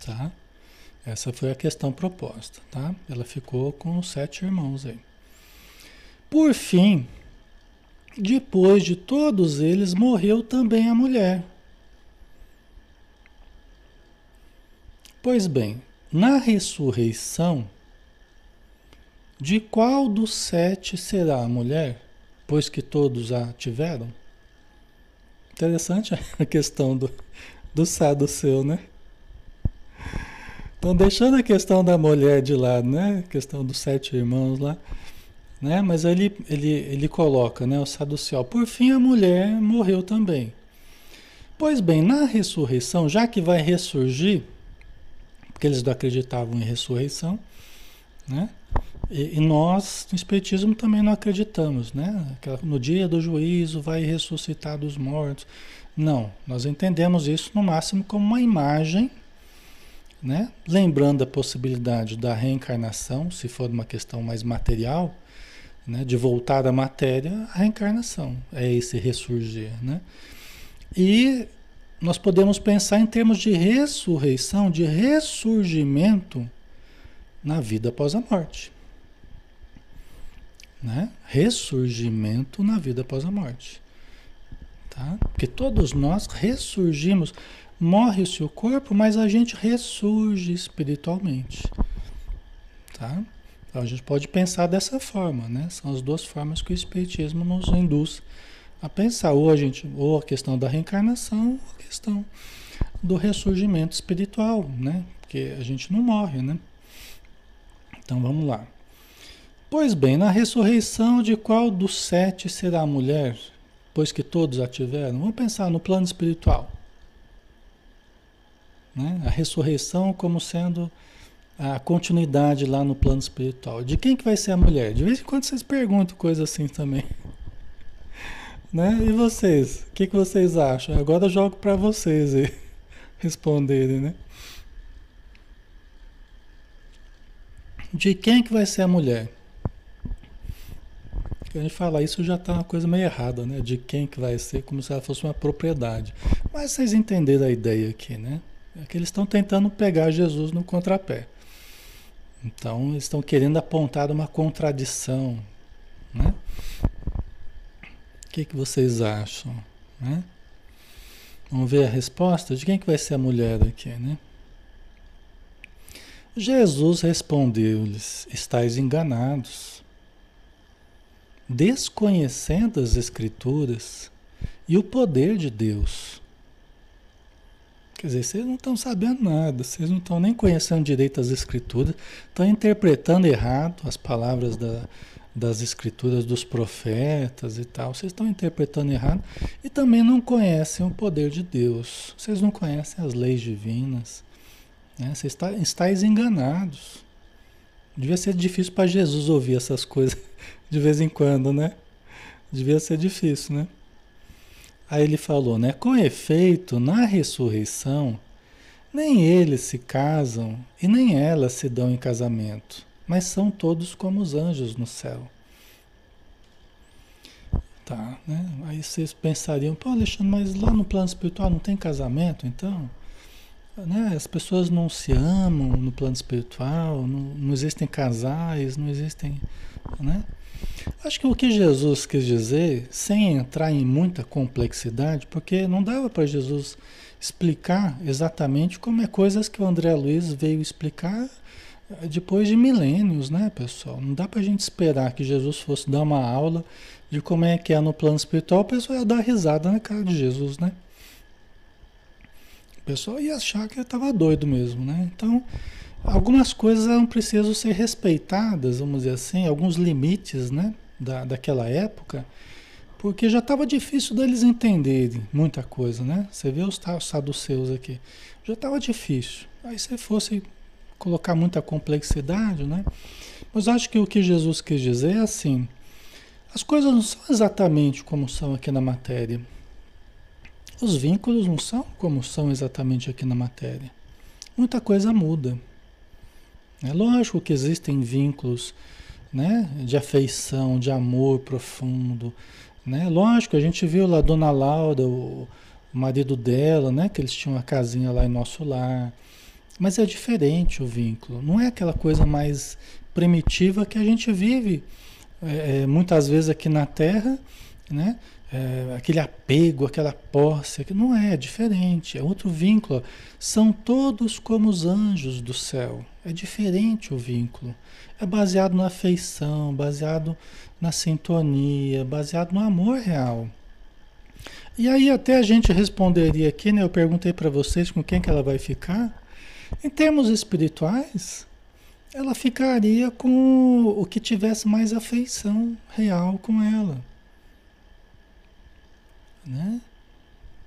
tá? Essa foi a questão proposta, tá? Ela ficou com os sete irmãos aí. Por fim, depois de todos eles, morreu também a mulher. Pois bem, na ressurreição, de qual dos sete será a mulher, pois que todos a tiveram? Interessante a questão do, do seu, né? Então, deixando a questão da mulher de lado, né? A questão dos sete irmãos lá, né? Mas ele, ele, ele coloca, né? O saduceu. Por fim, a mulher morreu também. Pois bem, na ressurreição, já que vai ressurgir, porque eles não acreditavam em ressurreição, né? E, e, nós, no Espiritismo, também não acreditamos, né? No dia do juízo vai ressuscitar dos mortos. Não, nós entendemos isso no máximo como uma imagem, né? Lembrando a possibilidade da reencarnação, se for uma questão mais material, né? De voltar à matéria, a reencarnação é esse ressurgir, né? E nós podemos pensar em termos de ressurreição, de ressurgimento na vida após a morte. Né? Ressurgimento na vida após a morte. Tá? Porque todos nós ressurgimos. Morre o seu corpo, mas a gente ressurge espiritualmente. Tá? Então a gente pode pensar dessa forma, né? São as duas formas que o Espiritismo nos induz a pensar. Ou a, gente, ou a questão da reencarnação, ou a questão do ressurgimento espiritual, né? Porque a gente não morre, né? Então vamos lá. Pois bem, na ressurreição de qual dos sete será a mulher, pois que todos a tiveram? Vamos pensar no plano espiritual. Né? A ressurreição como sendo a continuidade lá no plano espiritual. De quem que vai ser a mulher? De vez em quando vocês perguntam coisas assim também. Né? E vocês? O que, que vocês acham? Agora eu jogo para vocês aí, responderem, né? De quem que vai ser a mulher? A gente fala isso já está uma coisa meio errada, né? De quem que vai ser, como se ela fosse uma propriedade. Mas vocês entenderam a ideia aqui, né? É que eles estão tentando pegar Jesus no contrapé. Então, eles estão querendo apontar uma contradição, né? O que, que vocês acham? Né? Vamos ver a resposta? De quem que vai ser a mulher aqui, né? Jesus respondeu-lhes: Estais enganados, desconhecendo as Escrituras e o poder de Deus. Quer dizer, vocês não estão sabendo nada, vocês não estão nem conhecendo direito as Escrituras, estão interpretando errado as palavras da, das escrituras dos profetas e tal, vocês estão interpretando errado e também não conhecem o poder de Deus. Vocês não conhecem as leis divinas. Né? Vocês está, estáis enganados. Devia ser difícil para Jesus ouvir essas coisas de vez em quando, né? Devia ser difícil, né? Aí ele falou, né? Com efeito, na ressurreição, nem eles se casam e nem elas se dão em casamento mas são todos como os anjos no céu. Tá, né? Aí vocês pensariam, pô, Alexandre, mas lá no plano espiritual não tem casamento, então? Né? As pessoas não se amam no plano espiritual, não, não existem casais, não existem. Né? Acho que o que Jesus quis dizer, sem entrar em muita complexidade, porque não dava para Jesus explicar exatamente como é coisas que o André Luiz veio explicar depois de milênios, né, pessoal? Não dá para a gente esperar que Jesus fosse dar uma aula de como é que é no plano espiritual, o pessoal ia dar risada na cara de Jesus, né? O pessoal ia achar que ele estava doido mesmo, né? Então, algumas coisas eram precisas ser respeitadas, vamos dizer assim, alguns limites, né, da, daquela época, Porque já estava difícil deles entenderem muita coisa, né? Você vê os saduceus aqui. Já estava difícil. Aí se fosse colocar muita complexidade, né? Mas acho que o que Jesus quis dizer é assim: as coisas não são exatamente como são aqui na matéria. Os vínculos não são como são exatamente aqui na matéria. Muita coisa muda. É lógico que existem vínculos né, de afeição, de amor profundo. Né? Lógico, a gente viu lá a Dona Laura, o, marido dela, né, que eles tinham uma casinha lá em nosso lar. Mas é diferente o vínculo. Não é aquela coisa mais primitiva que a gente vive é, é muitas vezes aqui na Terra, né? É, aquele apego, aquela posse, que não é, é diferente, é outro vínculo. São todos como os anjos do céu. É diferente o vínculo. É baseado na afeição, baseado na sintonia, baseado no amor real. E aí até a gente responderia aqui, né? Eu perguntei para vocês com quem que ela vai ficar. Em termos espirituais, ela ficaria com o que tivesse mais afeição real com ela. Né?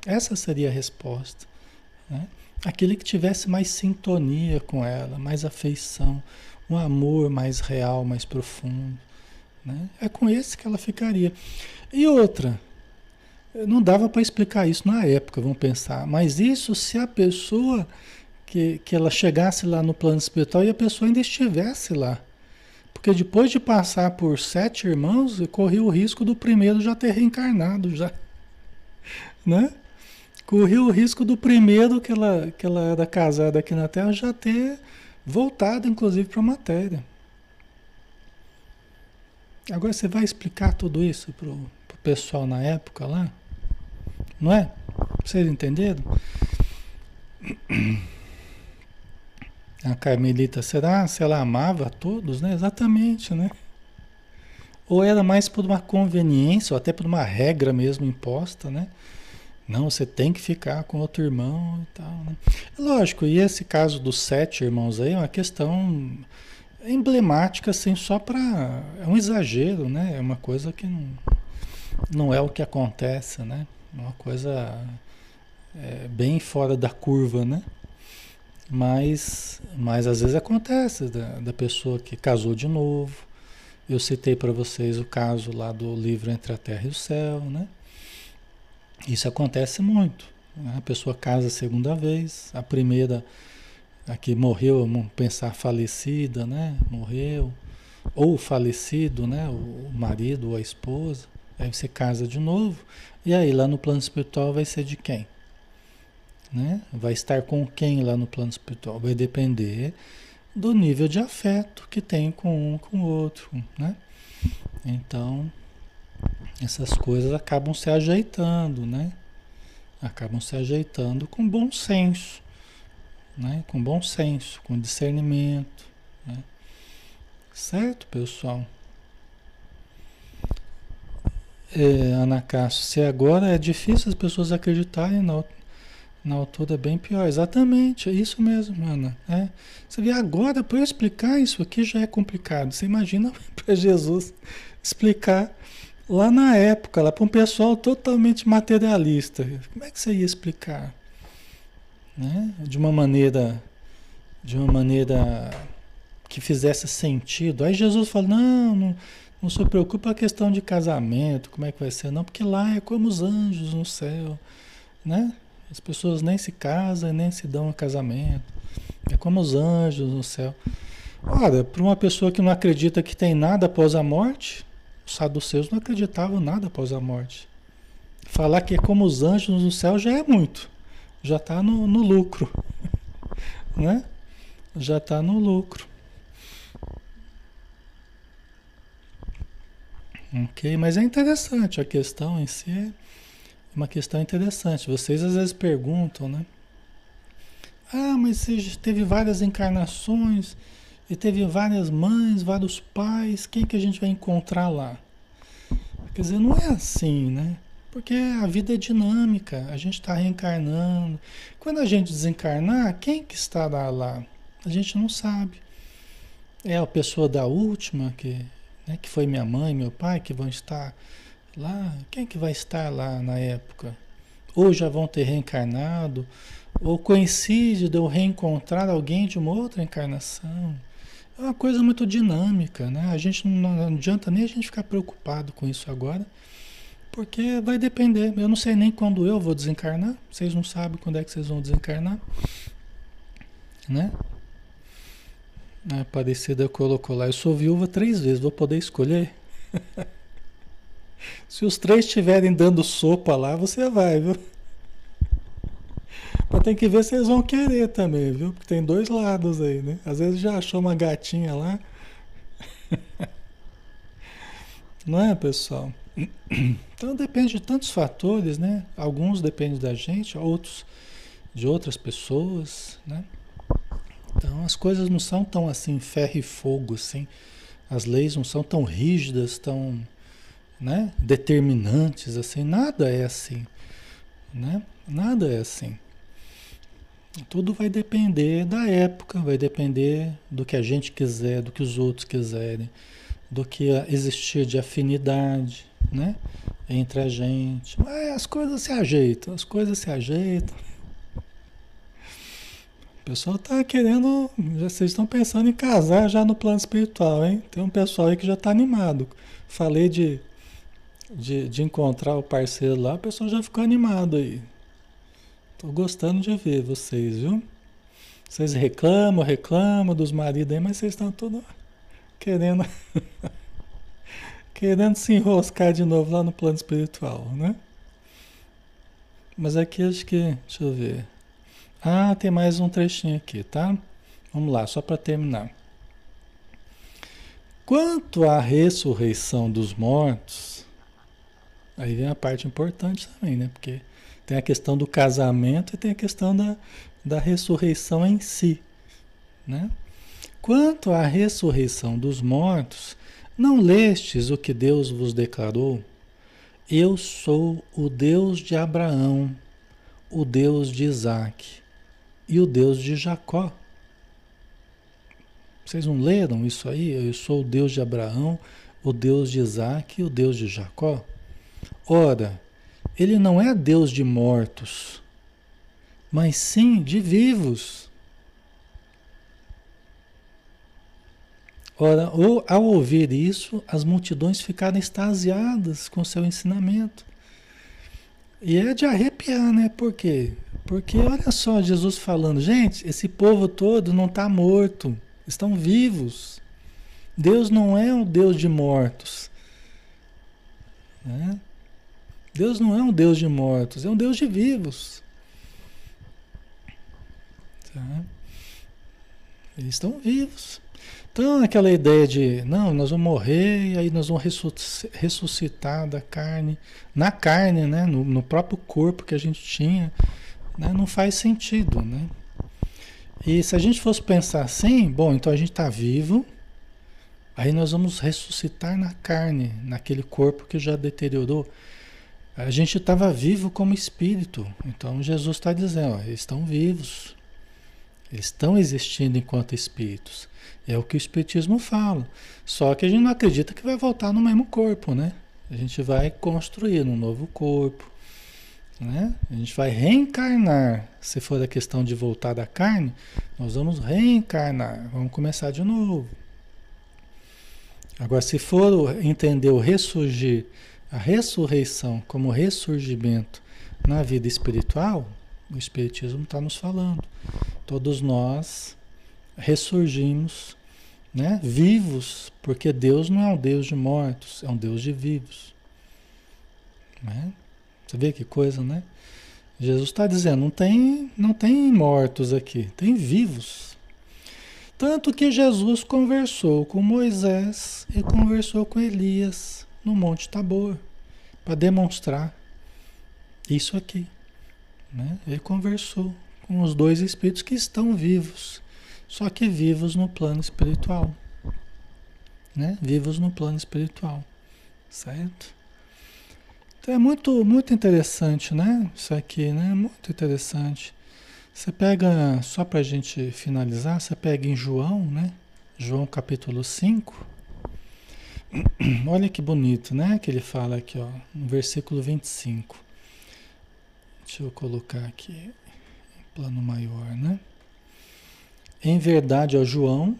Essa seria a resposta. Né? Aquele que tivesse mais sintonia com ela, mais afeição, um amor mais real, mais profundo. Né? É com esse que ela ficaria. E outra, não dava para explicar isso na época, vamos pensar, mas isso se a pessoa que, que ela chegasse lá no plano espiritual e a pessoa ainda estivesse lá. Porque depois de passar por sete irmãos, corria o risco do primeiro já ter reencarnado, já. Né? Corria o risco do primeiro que ela, que ela era casada aqui na Terra já ter voltado, inclusive, para a matéria. Agora você vai explicar tudo isso para o pessoal na época lá? Não é? Vocês entenderam? A Carmelita, será se ela amava a todos, né? Exatamente, né? Ou era mais por uma conveniência, ou até por uma regra mesmo imposta, né? Não, você tem que ficar com outro irmão e tal. Né? Lógico, e esse caso dos sete irmãos aí é uma questão emblemática, assim, só para. É um exagero, né? É uma coisa que não, não é o que acontece, né? É uma coisa é, bem fora da curva, né? Mas, mas às vezes acontece da, da pessoa que casou de novo. Eu citei para vocês o caso lá do livro Entre a Terra e o Céu, né? Isso acontece muito. Né? A pessoa casa a segunda vez, a primeira, a que morreu, vamos pensar falecida, né? Morreu, ou falecido, né? O marido ou a esposa. Aí você casa de novo. E aí lá no plano espiritual vai ser de quem? Né? Vai estar com quem lá no plano espiritual? Vai depender do nível de afeto que tem com um com o outro, né? Então, essas coisas acabam se ajeitando, né? Acabam se ajeitando com bom senso, né? Com bom senso, com discernimento, né? Certo, pessoal? É, Ana Castro, se agora é difícil as pessoas acreditarem na na altura é bem pior. Exatamente, é isso mesmo, Ana. É. Você vê agora, para eu explicar isso aqui já é complicado. Você imagina para Jesus explicar lá na época, lá para um pessoal totalmente materialista. Como é que você ia explicar? Né? De uma maneira, de uma maneira que fizesse sentido. Aí Jesus fala, não, não, não se preocupe com a questão de casamento, como é que vai ser, não, porque lá é como os anjos no céu, né? As pessoas nem se casam, nem se dão a casamento. É como os anjos no céu. Ora, para uma pessoa que não acredita que tem nada após a morte, os saduceus não acreditavam nada após a morte. Falar que é como os anjos no céu já é muito. Já está no, no lucro. né? Já está no lucro. Ok, mas é interessante a questão em si. É uma questão interessante. Vocês às vezes perguntam, né? Ah, mas você teve várias encarnações e teve várias mães, vários pais, quem que a gente vai encontrar lá? Quer dizer, não é assim, né? Porque a vida é dinâmica, a gente está reencarnando. Quando a gente desencarnar, quem que estará lá? A gente não sabe. É a pessoa da última, que, né, que foi minha mãe, meu pai, que vão estar Lá, quem que vai estar lá na época? Ou já vão ter reencarnado, ou coincide de eu reencontrar alguém de uma outra encarnação. É uma coisa muito dinâmica, né? A gente não, não adianta nem a gente ficar preocupado com isso agora, porque vai depender. Eu não sei nem quando eu vou desencarnar, vocês não sabem quando é que vocês vão desencarnar, né? A Aparecida colocou lá, eu sou viúva três vezes, vou poder escolher? Se os três estiverem dando sopa lá, você vai, viu? Mas tem que ver se eles vão querer também, viu? Porque tem dois lados aí, né? Às vezes já achou uma gatinha lá. Não é, pessoal? Então depende de tantos fatores, né? Alguns dependem da gente, outros de outras pessoas, né? Então as coisas não são tão assim ferro e fogo, assim. As leis não são tão rígidas, tão né, determinantes assim. Nada é assim, né? Nada é assim. Tudo vai depender da época, vai depender do que a gente quiser, do que os outros quiserem, do que existir de afinidade, né? Entre a gente. Mas as coisas se ajeitam, as coisas se ajeitam. O pessoal está querendo, já, vocês estão pensando em casar já no plano espiritual, hein? Tem um pessoal aí que já está animado. Falei de, de, de encontrar o parceiro lá, o pessoal já ficou animado aí. Tô gostando de ver vocês, viu? Vocês reclamam, reclamam dos maridos aí, mas vocês estão tudo querendo querendo se enroscar de novo lá no plano espiritual, né? Mas aqui acho que, deixa eu ver. Ah, tem mais um trechinho aqui, tá? Vamos lá, só para terminar. Quanto à ressurreição dos mortos, aí vem a parte importante também, né? Porque tem a questão do casamento e tem a questão da, da ressurreição em si, né? Quanto à ressurreição dos mortos, não lestes o que Deus vos declarou? Eu sou o Deus de Abraão, o Deus de Isaac e o Deus de Jacó. Vocês não leram isso aí? Eu sou o Deus de Abraão, o Deus de Isaac e o Deus de Jacó. Ora, ele não é Deus de mortos, mas sim de vivos. Ora, ou, ao ouvir isso, as multidões ficaram extasiadas com seu ensinamento. E é de arrepiar, né? Por quê? Porque olha só Jesus falando, gente, esse povo todo não está morto, estão vivos. Deus não é um Deus de mortos. Né? Deus não é um Deus de mortos, é um Deus de vivos. Tá? Eles estão vivos. Então, aquela ideia de, não, nós vamos morrer e aí nós vamos ressuscitar da carne, na carne, né? no, no próprio corpo que a gente tinha. Né? Não faz sentido, né? E se a gente fosse pensar assim, bom, então a gente está vivo, aí nós vamos ressuscitar na carne, naquele corpo que já deteriorou. A gente estava vivo como espírito, então Jesus está dizendo, ó, eles estão vivos, eles estão existindo enquanto espíritos. É o que o Espiritismo fala. Só que a gente não acredita que vai voltar no mesmo corpo, né? A gente vai construir um novo corpo, né? A gente vai reencarnar. Se for a questão de voltar da carne, nós vamos reencarnar. Vamos começar de novo. Agora, se for entender o ressurgir, a ressurreição como ressurgimento na vida espiritual, o Espiritismo está nos falando. Todos nós ressurgimos, né? vivos, porque Deus não é um Deus de mortos, é um Deus de vivos. Né? Você vê que coisa, né? Jesus está dizendo, não tem, não tem mortos aqui, tem vivos. Tanto que Jesus conversou com Moisés e conversou com Elias no Monte Tabor, para demonstrar isso aqui. Né? Ele conversou com os dois espíritos que estão vivos, só que vivos no plano espiritual. Né? Vivos no plano espiritual. Certo? Então é muito, muito interessante, né? Isso aqui, né? Muito interessante. Você pega, só para a gente finalizar, você pega em João, né? João capítulo 5. Olha que bonito, né? Que ele fala aqui, ó, no versículo 25. Deixa eu colocar aqui em plano maior, né? Em verdade, ó João,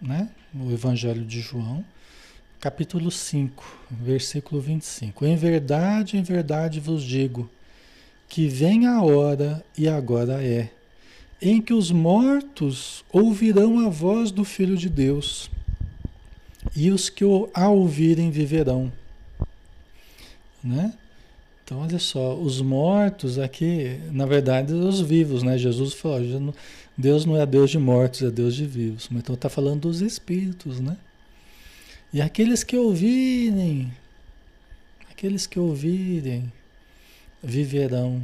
né? O Evangelho de João, capítulo 5, versículo 25. Em verdade, em verdade vos digo que vem a hora e agora é, em que os mortos ouvirão a voz do Filho de Deus e os que a ouvirem viverão. Né? Então, olha só, os mortos aqui, na verdade, os vivos, né? Jesus falou, Deus não é Deus de mortos, é Deus de vivos. Então está falando dos espíritos, né? E aqueles que ouvirem, aqueles que ouvirem, viverão,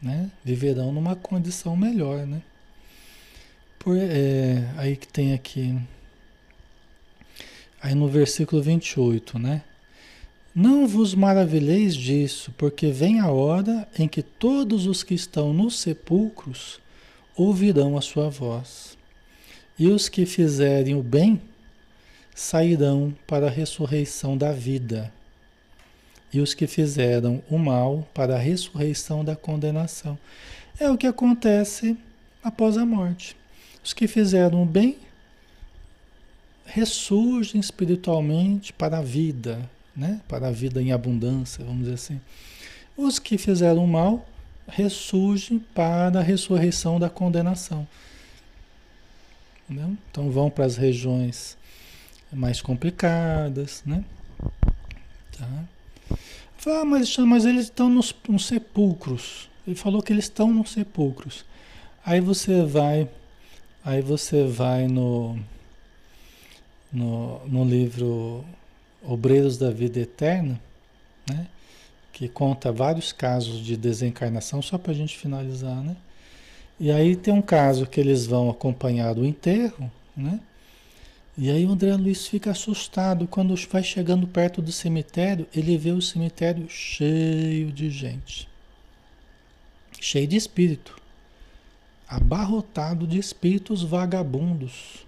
né? Viverão numa condição melhor, né? Por, é, aí que tem aqui Aí no versículo 28, né? Não vos maravilheis disso, porque vem a hora em que todos os que estão nos sepulcros ouvirão a sua voz. E os que fizerem o bem sairão para a ressurreição da vida. E os que fizeram o mal para a ressurreição da condenação. É o que acontece após a morte. Os que fizeram o bem ressurgem espiritualmente para a vida, né? para a vida em abundância, vamos dizer assim. Os que fizeram mal ressurgem para a ressurreição da condenação. Entendeu? Então vão para as regiões mais complicadas, né? Tá? Ah, mas, mas eles estão nos, nos sepulcros. Ele falou que eles estão nos sepulcros. Aí você vai, aí você vai no no, no livro Obreiros da Vida Eterna, né? que conta vários casos de desencarnação, só para a gente finalizar, né? E aí tem um caso que eles vão acompanhar o enterro, né? E aí o André Luiz fica assustado quando vai chegando perto do cemitério, ele vê o cemitério cheio de gente. Cheio de espírito. Abarrotado de espíritos vagabundos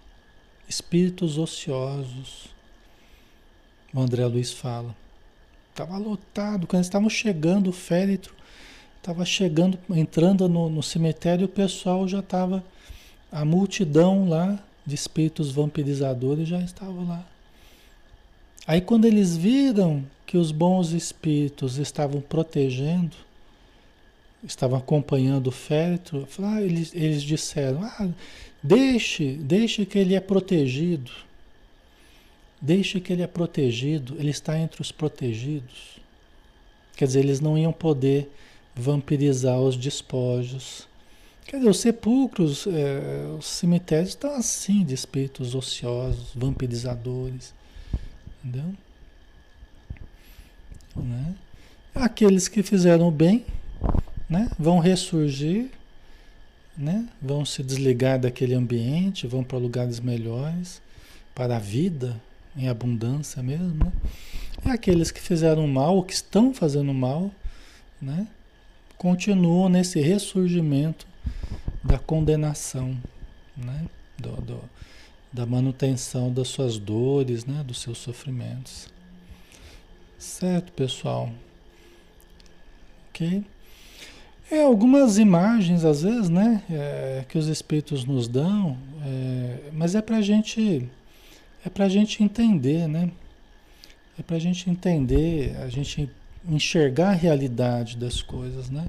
espíritos ociosos. O André Luiz fala. Estava lotado. Quando estavam chegando, o féretro estava chegando, entrando no, no cemitério, o pessoal já estava. A multidão lá de espíritos vampirizadores já estava lá. Aí quando eles viram que os bons espíritos estavam protegendo, estavam acompanhando o féretro, ah, eles, eles disseram, ah, Deixe, deixe que ele é protegido. Deixe que ele é protegido, ele está entre os protegidos. Quer dizer, eles não iam poder vampirizar os despojos. Quer dizer, os sepulcros, é, os cemitérios estão assim de espíritos ociosos, vampirizadores. Entendeu? Né? Aqueles que fizeram o bem né, vão ressurgir né? Vão se desligar daquele ambiente, vão para lugares melhores, para a vida em abundância mesmo, né? E aqueles que fizeram mal, que estão fazendo mal, né? Continuam nesse ressurgimento da condenação, né? Do, do, da manutenção das suas dores, né? Dos seus sofrimentos. Certo, pessoal? Ok? É, algumas imagens, às vezes, né, é, que os espíritos nos dão, é, mas é para gente, é para gente entender, né? É para a gente entender, a gente enxergar a realidade das coisas, né?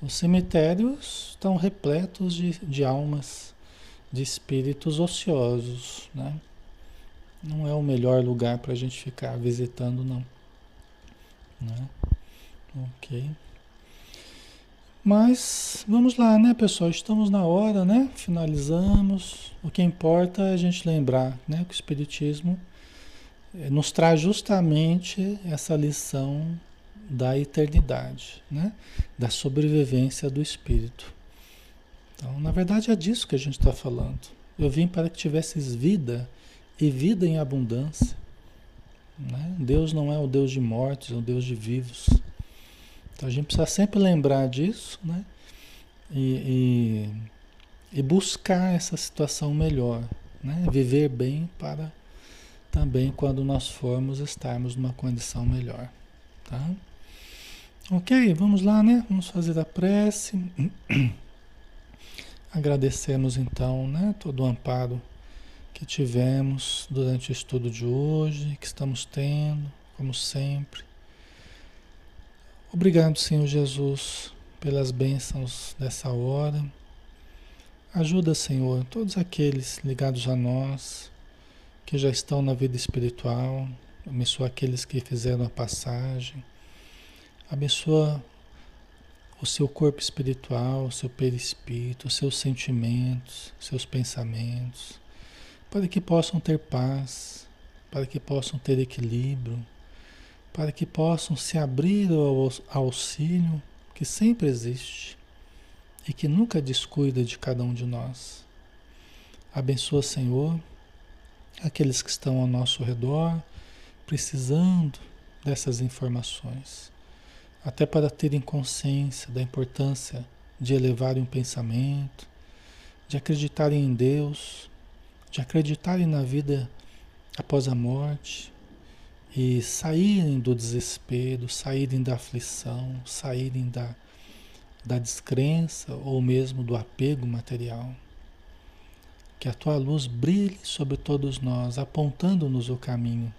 Os cemitérios estão repletos de, de almas, de espíritos ociosos, né? Não é o melhor lugar para a gente ficar visitando, não. Né? Ok. Mas vamos lá, né, pessoal? Estamos na hora, né? Finalizamos. O que importa é a gente lembrar, né, que o Espiritismo eh, nos traz justamente essa lição da eternidade, né? Da sobrevivência do espírito. Então, na verdade, é disso que a gente está falando. Eu vim para que tivesses vida e vida em abundância. Né? Deus não é o Deus de mortos, é o Deus de vivos. Então a gente precisa sempre lembrar disso, né? E, e, e buscar essa situação melhor, né? Viver bem para também quando nós formos estarmos numa condição melhor, tá? Ok, vamos lá, né? Vamos fazer a prece. Agradecemos então, né, todo o amparo que tivemos durante o estudo de hoje, que estamos tendo, como sempre. Obrigado, Senhor Jesus, pelas bênçãos dessa hora. Ajuda, Senhor, todos aqueles ligados a nós, que já estão na vida espiritual. Abençoa aqueles que fizeram a passagem. Abençoa o seu corpo espiritual, o seu perispírito, os seus sentimentos, seus pensamentos, para que possam ter paz, para que possam ter equilíbrio, para que possam se abrir ao auxílio que sempre existe e que nunca descuida de cada um de nós. Abençoa, Senhor, aqueles que estão ao nosso redor, precisando dessas informações, até para terem consciência da importância de elevarem o pensamento, de acreditarem em Deus, de acreditarem na vida após a morte e saírem do desespero, saírem da aflição, saírem da, da descrença ou mesmo do apego material. Que a tua luz brilhe sobre todos nós, apontando-nos o caminho,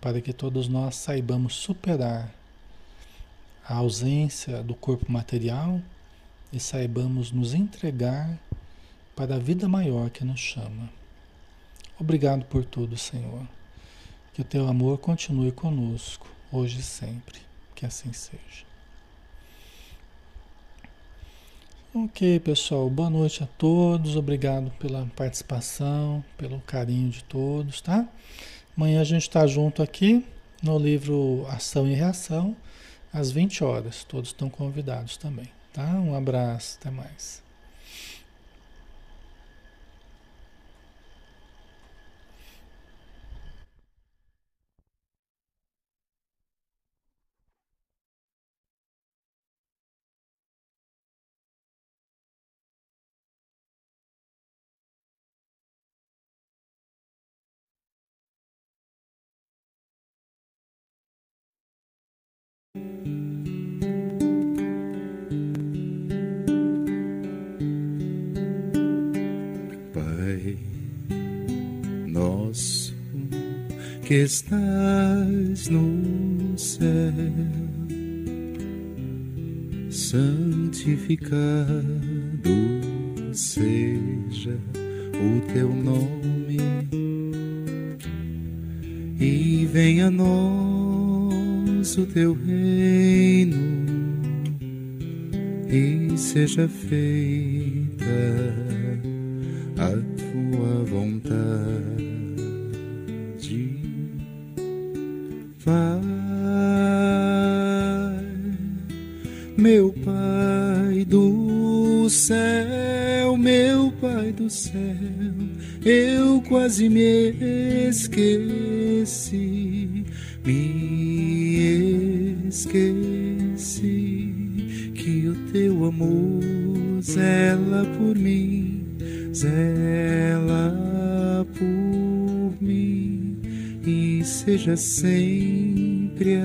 para que todos nós saibamos superar a ausência do corpo material e saibamos nos entregar para a vida maior que nos chama. Obrigado por tudo, Senhor. Que o teu amor continue conosco, hoje e sempre. Que assim seja. Ok, pessoal. Boa noite a todos. Obrigado pela participação, pelo carinho de todos, tá? Amanhã a gente está junto aqui no livro Ação e Reação, às 20 horas. Todos estão convidados também, tá? Um abraço, até mais. Estás no céu, santificado seja o teu nome, e venha a nós o teu reino, e seja feita seja sempre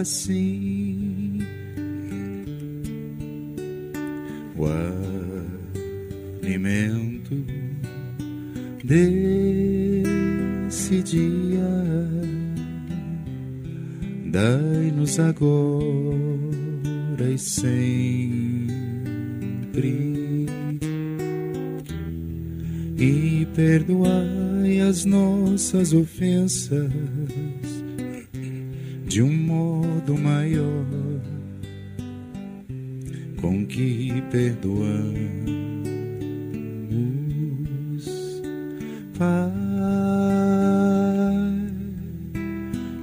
assim. O alimento desse dia dai-nos agora e sempre e perdoai as nossas ofensas de um modo maior com que perdoamos, Pai,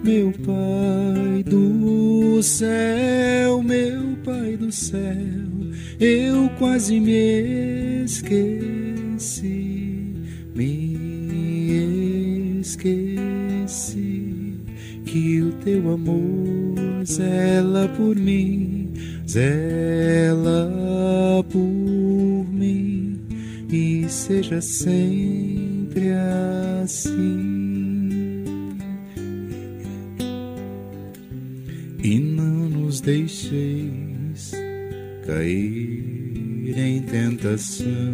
meu Pai do céu, meu Pai do céu, eu quase me esqueci zela por mim e seja sempre assim. E não nos deixeis cair em tentação.